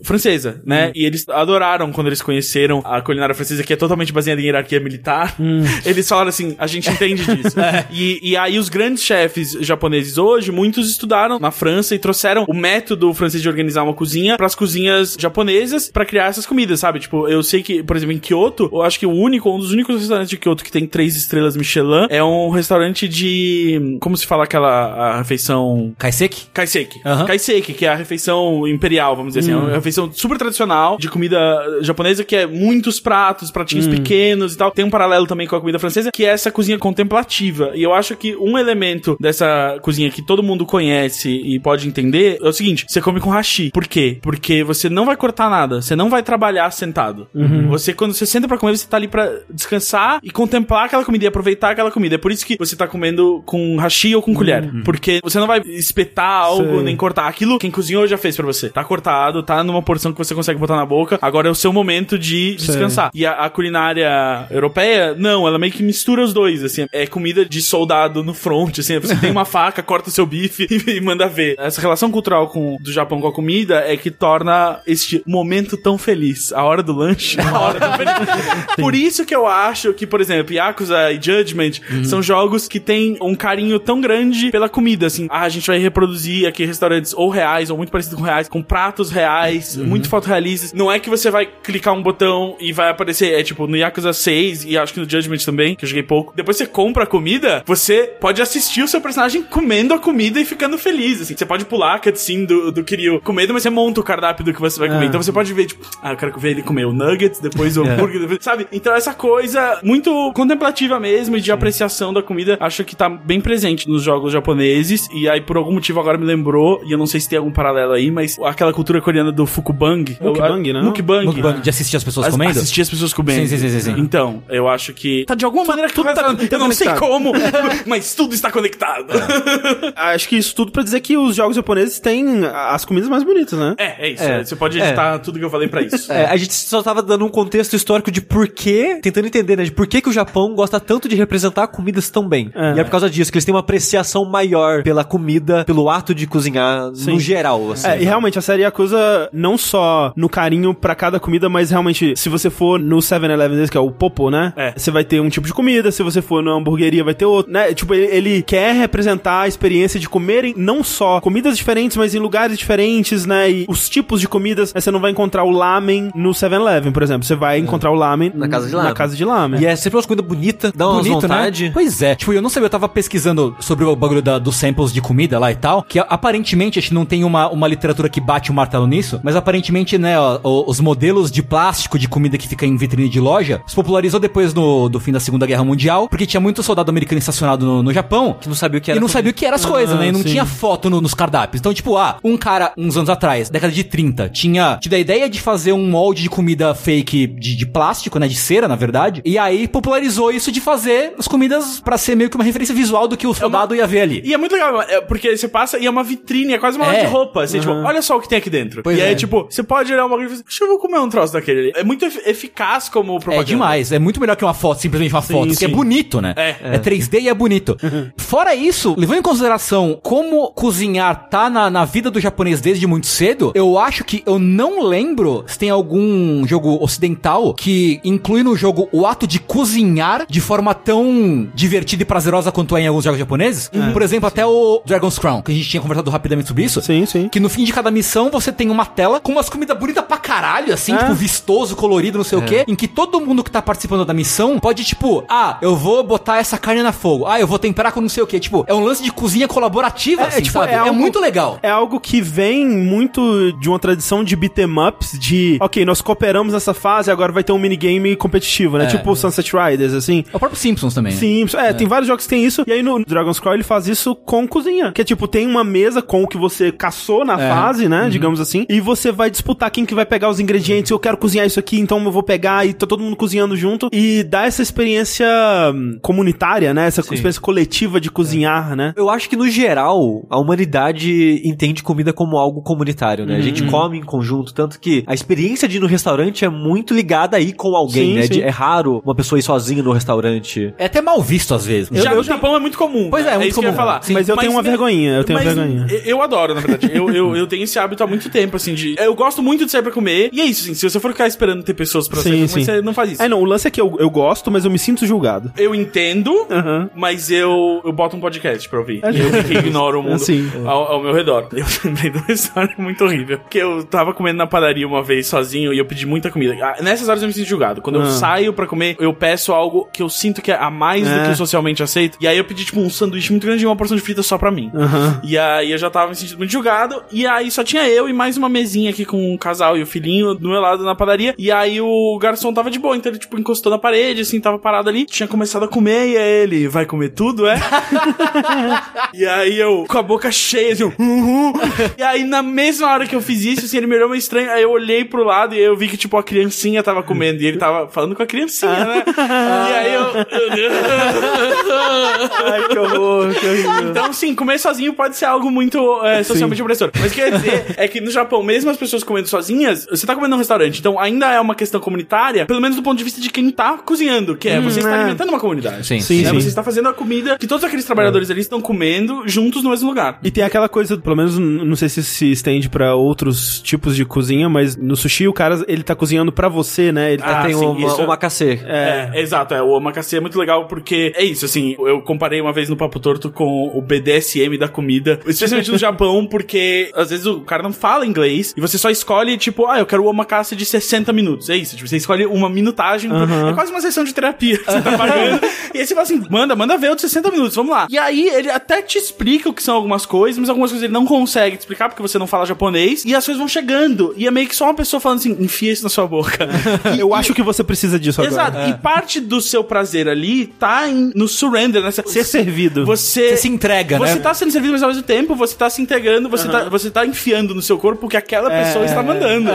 francesa, né? E eles adoraram quando eles conheceram a culinária francesa, que é totalmente baseada em hierarquia militar. [laughs] Eles falaram assim, a gente entende disso. [laughs] e, e aí os grandes chefes japoneses hoje, muitos estudaram na França e trouxeram o método francês de organizar uma cozinha para as cozinhas japonesas para criar essas comidas, sabe? Tipo, eu sei que, por exemplo, em Kyoto, eu acho que o único, um dos únicos restaurantes de Kyoto que tem três estrelas Michelin é um restaurante de, como se fala aquela a refeição Kaiseki? Kaiseki. Aham. Kaiseki, que é a refeição imperial, vamos dizer assim. É uma refeição super tradicional de comida japonesa, que é muitos pratos, pratinhos pequenos e tal. Tem um paralelo também com a comida francesa, que é essa cozinha contemplativa. E eu acho que um elemento dessa cozinha que todo mundo conhece e pode entender é o seguinte: você come com hashi. Por quê? Porque você não vai cortar nada, você não vai trabalhar sentado. Você, quando você senta pra comer, você tá ali pra descansar e contemplar aquela comida e aproveitar aquela comida. É por isso que você tá comendo com hashi ou com colher. Porque você não vai espetar algo, Sei. nem cortar. Aquilo quem cozinhou já fez pra você. Tá cortado, tá numa porção que você consegue botar na boca. Agora é o seu momento de descansar. E a, a culinária europeia, não, ela meio que mistura os dois, assim. É comida de soldado no front, assim. Você tem uma [laughs] faca, corta o seu bife [laughs] e, manda ver. Essa relação cultural com, do Japão com a comida é que torna este momento tão feliz. A hora do lanche, a hora tão feliz. [laughs] Por isso que eu acho que, por exemplo, Yakuza e Judgment são jogos que têm um carinho tão grande pela comida, assim. Ah, a gente vai reproduzir aqui restaurantes ou reais, ou muito parecidos com reais, com pratos reais, muito fotorrealistas. Não é que você vai clicar um botão e vai aparecer, é tipo, no Yakuza 6 e acho que no Judgment também, que eu joguei pouco. Depois você compra a comida, você pode assistir o seu personagem comendo a comida e ficando feliz, assim. Você pode pular a cutscene do, do Kiryu com medo, mas você monta o cardápio do que você vai comer. É. Então você pode ver, tipo, ah, eu quero ver ele comer o nuggets, depois o hambúrguer, depois- sabe? Então essa coisa muito contemplativa mesmo e de apreciação da comida, acho que tá bem presente nos jogos japoneses. E aí, por algum motivo, agora me lembrou, e eu não sei se tem algum paralelo aí, mas aquela cultura coreana do fukubang. Mukbang, Eu- né? Mukbang. Mukbang, de assistir as pessoas As- comendo? Assistir as pessoas comendo. Sim, sim, sim, sim, sim. Então, eu acho que. Tá de alguma maneira que tudo tá- Eu tá não sei conectado. como, mas tudo está conectado. Acho que isso tudo pra dizer que os jogos japoneses têm as comidas mais bonitas, né? é, é isso. É. Você pode editar tudo que eu falei pra isso. É, a gente só tava dando um contexto histórico de por que, tentando entender, né, de por que, que o Japão gosta tanto de representar comidas tão bem. É. E é por causa disso, que eles têm uma apreciação maior pela comida, pelo ato de cozinhar no geral, assim. É, e realmente a série acusa não só no carinho pra cada comida, mas realmente, se você for no 7-Eleven deles, que é o Popo, né? É. Você vai ter um tipo de comida, se você for na hamburgueria, vai ter outro, né? Tipo, ele, ele quer representar a experiência de comerem não só comidas diferentes, mas em lugares diferentes, né? E os tipos de comidas, né? você não vai encontrar o lamen no 7-Eleven, por exemplo. Você vai encontrar o lamen Na casa de Na lamen. casa de lamen. E é sempre umas comidas bonitas, dá uma Bonito, vontade. né? Pois é. Tipo, eu não sabia, eu tava pesquisando sobre o bagulho da- dos samples de comida lá e tal, que aparentemente, a gente não tem uma, uma literatura que bate o martelo nisso, mas aparentemente, né, ó, os modelos de plástico de comida que fica em vitrine de loja se popularizou depois do, do fim da Segunda Guerra Mundial, porque tinha muito soldado americano estacionado no, no Japão, Que não sabia o que era e não comida. sabia o que eram as coisas, Ah, né? E não sim. tinha foto no- nos cardápios. Então, tipo, ah, um cara, uns anos atrás, década de 30, tinha tido a ideia de fazer um molde de comida fake de, de plástico, né? De cera, na verdade. E aí popularizou isso de fazer as comidas pra ser meio que uma referência visual do que o soldado ia ver ali. E é muito legal, é, porque você passa e é uma vitrine, é quase uma É. loja de roupa. Assim, tipo, olha só o que tem aqui dentro. Pois e aí, é. tipo, você pode olhar uma coisa e falar, que eu vou comer um troço daquele ali. É muito ef- eficaz como propaganda. É demais, é muito melhor que uma foto, simplesmente uma foto, porque é sim. bonito, né? É. É 3D e é bonito. [laughs] Fora isso, levando em consideração como cozinhar tá na, na vida do japonês desde muito cedo, eu acho que eu não lembro se tem algum jogo ocidental que inclui no jogo o ato de cozinhar de forma tão divertida e prazerosa quanto é em alguns jogos japoneses. Por exemplo, até o Dragon's Crown, que a gente tinha conversado rapidamente sobre isso. Sim, sim. Que no fim de cada missão você tem uma tela com umas comidas bonitas pra caralho, assim, É. tipo vistoso, colorido, não sei o quê, em que todo mundo que tá participando da missão pode, tipo, ah, eu vou botar essa carne na fogo, ah, eu vou temperar com não sei o quê. Tipo, é um lance de cozinha colaborativa, assim, tipo, sabe? É, algo- muito legal. É algo que vem muito de uma tradição de beat'em ups, de, ok, nós cooperamos nessa fase, agora vai ter um minigame competitivo, né? É. Tipo Sunset Riders, assim. É o próprio Simpsons também. né? Sim, é, tem vários jogos que tem isso. E aí no Dragon's Crawl ele faz isso com cozinha. Que é tipo, tem uma mesa com o que você caçou na É. fase, Uhum. né? Digamos assim. E você vai disputar quem que vai pegar os ingredientes. Eu quero cozinhar isso aqui, então eu vou pegar. E tá todo mundo cozinhando junto. E dá essa experiência hum, comunitária, né? Essa experiência coletiva de cozinhar, né? Eu acho que, no geral, a humanidade entende comida como algo comunitário, né? A gente come em conjunto, tanto que a experiência de ir no restaurante é muito ligada aí com alguém, Sim, né? sim. De- é raro uma pessoa ir sozinha no restaurante. É até mal visto às vezes. Já Eu- no Japão é muito comum. Pois é, né? muito isso que eu ia comum. falar. Sim. Mas eu tenho uma vergonhinha, eu tenho uma mas vergonhinha. eu- Eu adoro, na verdade. eu, eu, eu tenho esse hábito há muito tempo, assim, de. Eu gosto muito de sair pra comer. E é isso, assim. Se você for ficar esperando ter pessoas pra sair você não faz isso. É, não, o lance é que eu, eu gosto, mas eu me sinto julgado. Eu entendo, Aham. mas eu, eu boto um podcast pra ouvir. Eu que ignoro o [laughs] mundo Assim. ao, ao meu redor. Eu [laughs] lembrei uma história muito horrível. Que eu tava comendo na padaria uma vez sozinho e eu pedi muita comida. Ah, Nessas horas eu me sinto julgado. Quando eu Ah. saio pra comer, eu peço algo que eu sinto que é a mais do É. que eu socialmente aceito. E aí eu pedi, tipo, um sanduíche muito grande e uma porção de frita só pra mim. Aham. E aí eu já tava me sentindo muito julgado. E aí só tinha eu e mais uma mesinha aqui com um casal e o filhinho do meu lado na padaria. E aí o garçom tava de boa, então ele, tipo, encostou na parede, assim, tava parado ali. Tinha começado a comer e aí ele, vai comer tudo, é? [laughs] e aí eu, com a boca cheia, assim, uhum. E aí na mesma hora que eu fiz isso, assim, ele me olhou meio estranho. Aí eu olhei pro lado e eu vi que, tipo, a criancinha tava comendo. E ele tava falando com a criancinha, né? e aí eu. Ai, que horror, que horrível. Então, sim, comer sozinho pode ser algo muito é, socialmente opressor. Mas o que eu ia dizer é que no Japão, mesmo as pessoas comendo sozinhas, você tá comendo num restaurante, então ainda é uma questão comunitária, pelo menos do ponto de vista de quem tá cozinhando, que é você está é. alimentando uma comunidade. Sim, Sim, Né? sim. Você está fazendo a comida que todos aqueles trabalhadores ali estão comendo juntos no mesmo lugar. E tem aquela coisa, pelo menos não sei se se estende pra outros tipos de cozinha, mas no sushi o cara ele tá cozinhando pra você, né? Ele tá Ah, tem sim, uma, isso- uma cacê. É, exato, é, o omakase é muito legal porque é isso, assim, eu comparei uma vez no Papo Torto com o BDSM da comida, especialmente no [laughs] Japão, porque às vezes o cara não fala inglês e você só escolhe, tipo, ah, eu quero o omakase de 60 minutos, é isso, tipo, você escolhe uma minutagem, por- é quase uma sessão de terapia que você tá pagando, [laughs] e aí você fala assim, manda, manda ver o de 60 minutos, vamos lá. E aí ele até te explica o que são algumas coisas, mas algumas coisas ele não consegue te explicar porque você você não fala japonês, e as coisas vão chegando. E é meio que só uma pessoa falando assim, enfia isso na sua boca. [laughs] Eu acho que você precisa disso agora. Exato. E parte do seu prazer ali tá em- no surrender, né? Ser servido. Você, Você se entrega, você né? tá sendo servido, mas ao mesmo tempo você tá se entregando, você, tá, você tá enfiando no seu corpo o que aquela pessoa está mandando.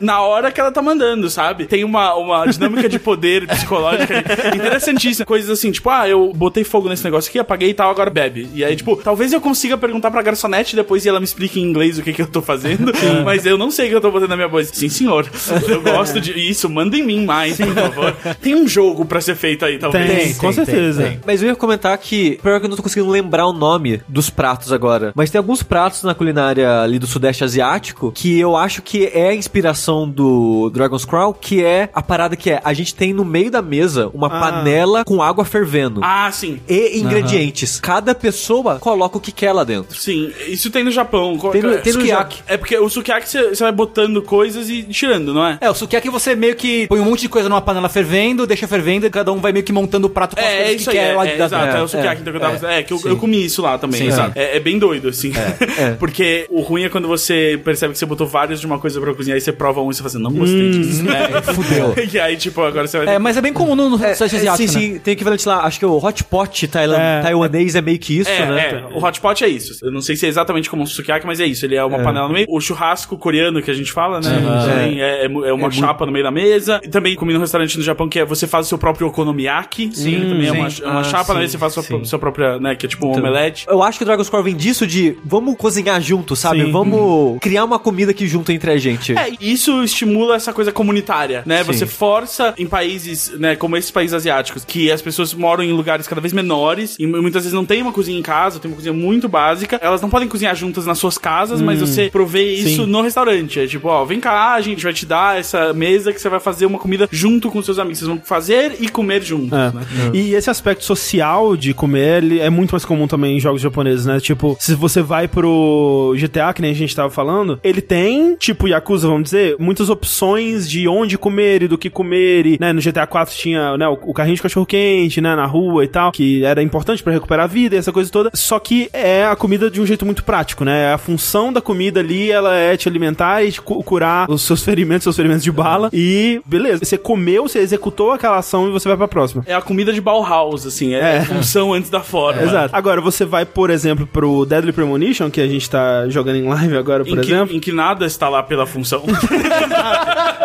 na hora que ela tá mandando, sabe? Tem uma, uma dinâmica de poder [laughs] psicológica aí interessantíssima. Coisas assim, tipo, ah, eu botei fogo nesse negócio aqui, apaguei e tal, agora bebe. E aí, tipo, talvez eu consiga perguntar pra garçonete depois e ela me explique em inglês o que que eu tô fazendo, [laughs] mas eu não sei o que eu tô botando na minha voz. Sim, senhor. Eu gosto de isso, manda em mim mais, por favor. Tem um jogo pra ser feito aí, talvez. Tem, com certeza. Mas eu ia comentar que, pior que eu não tô conseguindo lembrar o nome dos pratos agora, mas tem alguns pratos na culinária ali do Sudeste Asiático que eu acho que é a inspiração do Dragon's Crown, que é a parada que é, a gente tem no meio da mesa uma Ah. panela com água fervendo. Ah, sim. E ingredientes. Cada pessoa coloca o que quer lá dentro. Sim, isso tem no Japão. Tem no- tem sukiyaki. É porque o sukiyaki você vai botando coisas e tirando, não é? É, o sukiyaki você meio que põe um monte de coisa numa panela fervendo, deixa fervendo e cada um vai meio que montando o prato com as É, é coisas isso que aí, quer é, lá é, da- exato, é, é, o sukiyaki é, então, que eu tava é. É, que eu, eu comi isso lá também, Sim, exato. É, é bem doido, assim. é. [laughs] Porque o ruim é quando você percebe que você botou vários de uma coisa pra cozinhar e você prova um e você fala assim, não gostei disso. [laughs] É, fudeu. [laughs] e aí, tipo, agora você vai... É, mas é bem comum no, no É, é, Asiático, sim, né? sim, tem equivalente lá. Acho que o hot pot tailan- É. taiwanês é meio que isso, É, né? é, o hot pot é isso. Eu não sei se é exatamente como um sukiyaki, mas é isso. Ele é uma panela no meio. O churrasco coreano que a gente fala, né? Também é, é mu- é uma chapa no meio da mesa. E também comi num restaurante no Japão que é você faz o seu próprio okonomiyaki. Sim, também é uma, sim. é uma Ah, chapa na sim, mesa, você faz sua, sim. sua própria, né? Que é tipo um omelete. Eu acho que o Dragon's Core vem disso de vamos cozinhar junto, sabe? Sim. Vamos criar uma comida aqui junto entre a gente. É, isso estimula essa coisa comunitária, né? Sim. Você força em países, né, como esses países asiáticos, que as pessoas moram em lugares cada vez menores e muitas vezes não tem uma cozinha em casa, tem uma cozinha muito básica. Elas não podem cozinhar juntas nas suas casas, mas você provê isso Sim. no restaurante. É tipo, ó, vem cá, a gente vai te dar essa mesa que você vai fazer uma comida junto com seus amigos. Vocês vão fazer e comer juntos, É. né? E esse aspecto social de comer, ele é muito mais comum também em jogos japoneses, né? Tipo, se você vai pro GTA, que nem a gente tava falando, ele tem, tipo Yakuza, vamos dizer, muitas opções de onde comer e do que comer. E, né, no GTA 4 tinha né, o, carrinho de cachorro-quente, né, na rua e tal, que era importante pra recuperar a vida e essa coisa toda. Só que é a comida de um jeito muito prático, né? A função da comida ali, ela é te alimentar e te cu- curar os seus ferimentos, seus ferimentos de bala. E beleza, você comeu, você executou aquela ação e você vai pra próxima. É a comida de Bauhaus, assim, é, É. a função antes da forma. Exato. Agora, você vai, por exemplo, pro Deadly Premonition, que a gente tá jogando em live agora, por Em que, exemplo. em que nada está lá pela função. [laughs]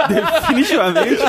definitivamente.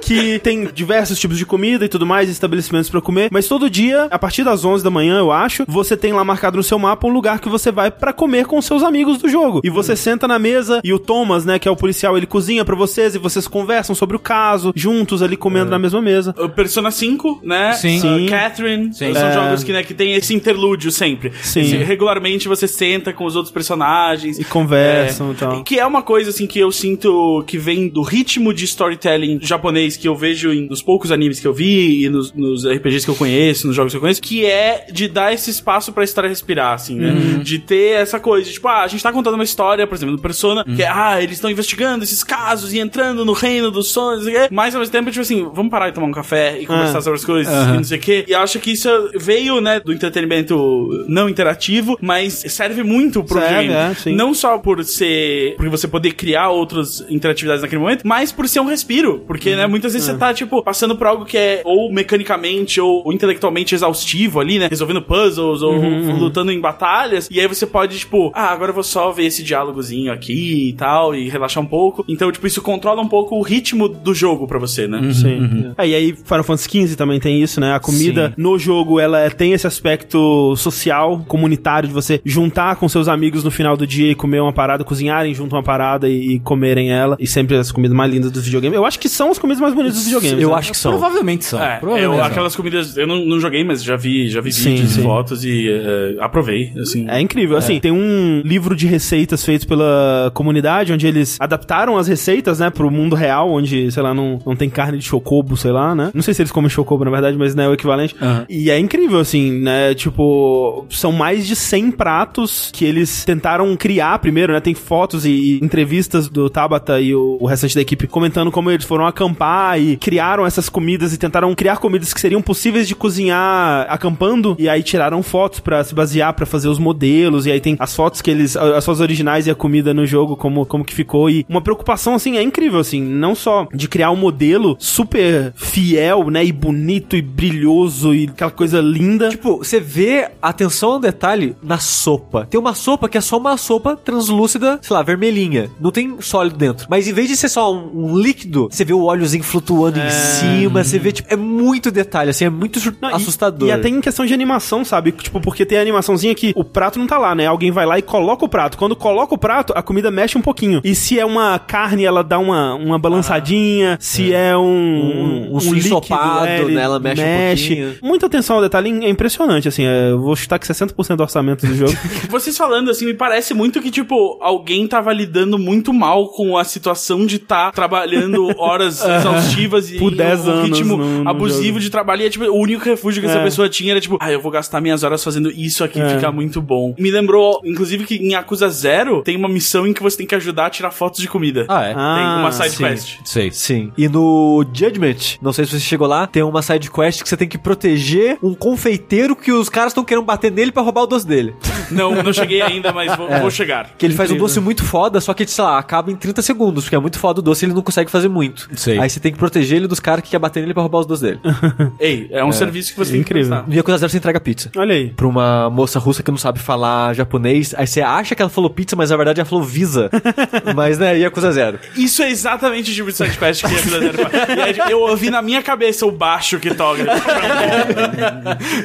Que tem diversos tipos de comida e tudo mais, estabelecimentos pra comer. Mas todo dia, a partir das 11 da manhã, eu acho, você tem lá marcado no seu mapa um lugar que você vai pra comer com seus amigos do jogo. E você senta na mesa e o Thomas, né, que é o policial, ele cozinha pra vocês e vocês conversam sobre o caso, juntos ali comendo na mesma mesa. O Persona 5, né? Sim. Uh, Sim. Catherine. Sim. São É. jogos que, né, que tem esse interlúdio sempre. Sim. Esse- regularmente você senta com os outros personagens. E conversam e tal. Que é uma coisa, assim, que eu sinto que vem do ritmo de storytelling japonês que eu vejo em, nos poucos animes que eu vi e nos, nos RPGs que eu conheço, nos jogos que eu conheço, que é de dar esse espaço pra história respirar, assim, né? Uhum. De ter essa coisa, tipo, ah, a gente tá contando uma história, por exemplo, do Persona, que Uhum. é, ah, eles estão investigando esses casos e entrando no reino dos sonhos, mas ao mesmo tempo, tipo assim, vamos parar e tomar um café e conversar Ah. sobre as coisas e não sei o quê. E eu acho que isso veio, né, do entretenimento não interativo, mas serve muito pro Serve, game. é. Não só por ser. Porque você poder criar outras interatividades naquele momento, mas por ser um respiro. Porque, Uhum. né, muitas vezes É. você tá, tipo, passando por algo que é ou mecanicamente ou, ou intelectualmente exaustivo ali, né? Resolvendo puzzles ou Uhum, lutando em batalhas. E aí você pode, tipo, ah, agora eu vou só ver esse diálogozinho aqui e tal, e relaxar um pouco. Então, tipo, isso controla um pouco o ritmo do jogo pra você, né? Sim. É, e aí Final Fantasy XV também tem isso, né? A comida Sim. no jogo, ela é- tem esse aspecto social, comunitário, de você juntar com seus amigos no final do dia e comer uma parada, cozinharem junto uma parada e, e comerem ela. E sempre as comidas mais lindas dos videogames. Eu acho que são as comidas mais bonitas dos videogames. Eu né? acho que são. Provavelmente são. É, provavelmente eu, são. aquelas comidas, eu não, não joguei, mas já vi, já vi Sim, vídeos sim. e fotos e eh, aprovei, assim. É incrível. Assim, tem um livro de receitas feito pela comunidade, onde eles adaptaram as receitas, né, pro mundo real, onde, sei lá, não, não tem carne de chocobo, sei lá, né? Não sei se eles comem chocobo, na verdade, mas, né, é o equivalente. Aham. E é incrível, assim, né? Tipo, são mais de 100 pratos que eles tentaram criar primeiro, né? Tem fotos e, e entrevistas do Tabata e o, o restante da equipe comentando como eles foram acampar e criaram essas comidas e tentaram criar comidas que seriam possíveis de cozinhar acampando. E aí tiraram fotos pra se basear pra fazer os modelos. E aí tem as fotos que eles as suas originais e a comida no jogo, como, como que ficou. E uma preocupação, assim, é incrível, assim, não só de criar um modelo super fiel, né, e bonito e brilhoso e aquela coisa linda. Tipo, você vê atenção ao detalhe na sopa. Tem uma sopa que é só uma sopa translúcida, sei lá, vermelhinha. Não tem sólido dentro. Mas em vez de ser só um, um líquido, você vê o óleozinho flutuando em cima, você vê, tipo, é muito detalhe, assim, é muito Não, e- assustador. E, até em questão de animação, sabe? Tipo, porque tem a animaçãozinha que o prato não tá lá, né? Alguém vai lá e coloca o prato. Quando coloca o prato, a comida mexe um pouquinho. E se é uma carne, ela dá uma, uma balançadinha. se é, um, Um- um ensopado, ele né? Ela mexe um pouquinho. Muita atenção ao detalhe é impressionante, assim. é, eu vou chutar que 60% do orçamento do jogo. [laughs] Vocês falando assim, me parece muito que, tipo, alguém tava lidando muito mal com a situação de estar trabalhando horas [laughs] exaustivas [laughs] e Por em 10 um anos ritmo no- no abusivo jogo. de trabalho. E é, tipo, o único refúgio que essa É. pessoa tinha era, tipo, ah, eu vou gastar minhas horas fazendo isso aqui, É. fica muito bom. Me lembrou, inclusive, que em Acusa Zero tem uma missão em que você tem que ajudar a tirar fotos de comida. Ah, é? Ah, tem uma side sim. quest. Sei. Sim. E no Judgment, não sei se você chegou lá, tem uma side quest que você tem que proteger um confeiteiro que os caras estão querendo bater nele pra roubar o doce dele. Não, não cheguei [laughs] ainda, mas vou, vou chegar. Que ele faz um Incrível. doce muito foda, só que, sei lá, acaba em 30 segundos, porque é muito foda o doce e ele não consegue fazer muito. Sei. Aí você tem que proteger ele dos caras que quer bater nele pra roubar os doces dele. [laughs] Ei, é um serviço que você tem que Incrível. prestar. No Yakuza Zero você entrega pizza. Olha aí. Pra uma moça russa que não sabe falar japonês, aí você acha que ela falou pizza, mas na verdade ela falou Visa. [laughs] mas, né, Yakuza Zero. Isso é exatamente o tipo de side quest que a dele faz. E eu ouvi na minha cabeça o baixo que toca.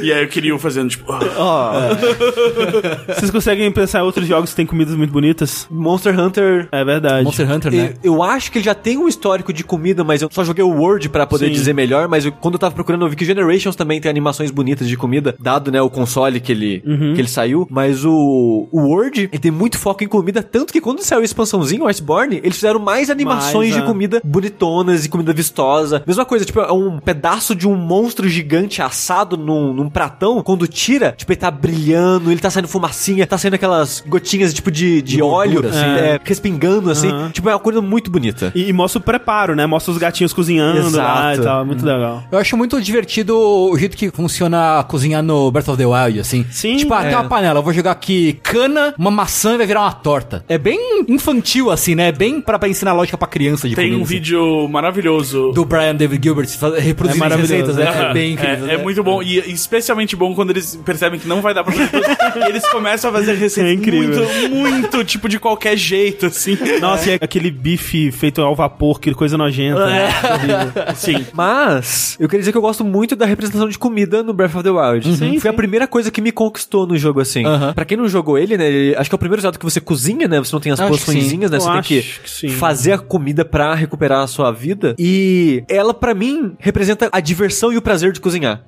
e aí eu queria o fazendo, tipo... ah. [laughs] Vocês conseguem pensar em outros jogos que tem comidas muito bonitas? Monster Hunter... É verdade. Monster Hunter, né? Eu, eu acho que ele já tem um histórico de comida, mas eu só joguei o Word pra poder Sim. dizer melhor. Mas eu- quando eu tava procurando, eu vi que Generations também tem animações bonitas de comida, dado, né, o console que ele, Uhum. que ele saiu. Mas o, o Word, ele tem muito foco em comida, tanto que quando saiu a expansãozinho, o Iceborne, eles fizeram mais animações Mais, de é. comida bonitonas e comida vistosa. Mesma coisa, tipo, é um pedaço de um monstro gigante assado num, num pratão, quando tira, tipo, ele tá brilhando, ele tá saindo fumacinha, tá saindo aquelas gotinhas, tipo, de, de óleo, gordura, assim, assim. é, respingando, assim. Aham. Tipo, é uma coisa muito bonita. E, e mostra o preparo, né? Mostra os gatinhos cozinhando lá e Exato. tal. Muito legal. Eu acho muito divertido o jeito que funciona cozinhar no Breath of the Wild, assim. Sim, Tipo, ah, é. tem uma panela, eu vou jogar aqui cana, uma maçã e vai virar uma torta. É bem infantil, assim, né? É bem pra, pra ensinar lógica pra criança de Tem comida, um assim. vídeo maravilhoso. do Brian David Gilbert reproduzindo É receitas, né? Aham. É bem incrível. É, né? é muito bom. E especialmente bom quando eles percebem que não vai dar pra fazer tudo. e [laughs] eles começam a fazer receitas É incrível. muito, muito, tipo, de qualquer jeito, assim. Nossa, e aquele bife feito ao vapor, que coisa nojenta. Né? Sim. Mas, eu queria dizer que eu gosto muito da representação de comida no Breath of the Wild. Sim, Foi a sim. primeira coisa que me conquistou no jogo, assim. Aham. Pra quem não jogou ele, né, ele- acho que é o primeiro Zelda que você cozinha, né, você não tem as poçõezinhas, né, Eu você tem acho que, que fazer a comida pra recuperar a sua vida. E ela, pra mim, representa a diversão e o prazer de cozinhar.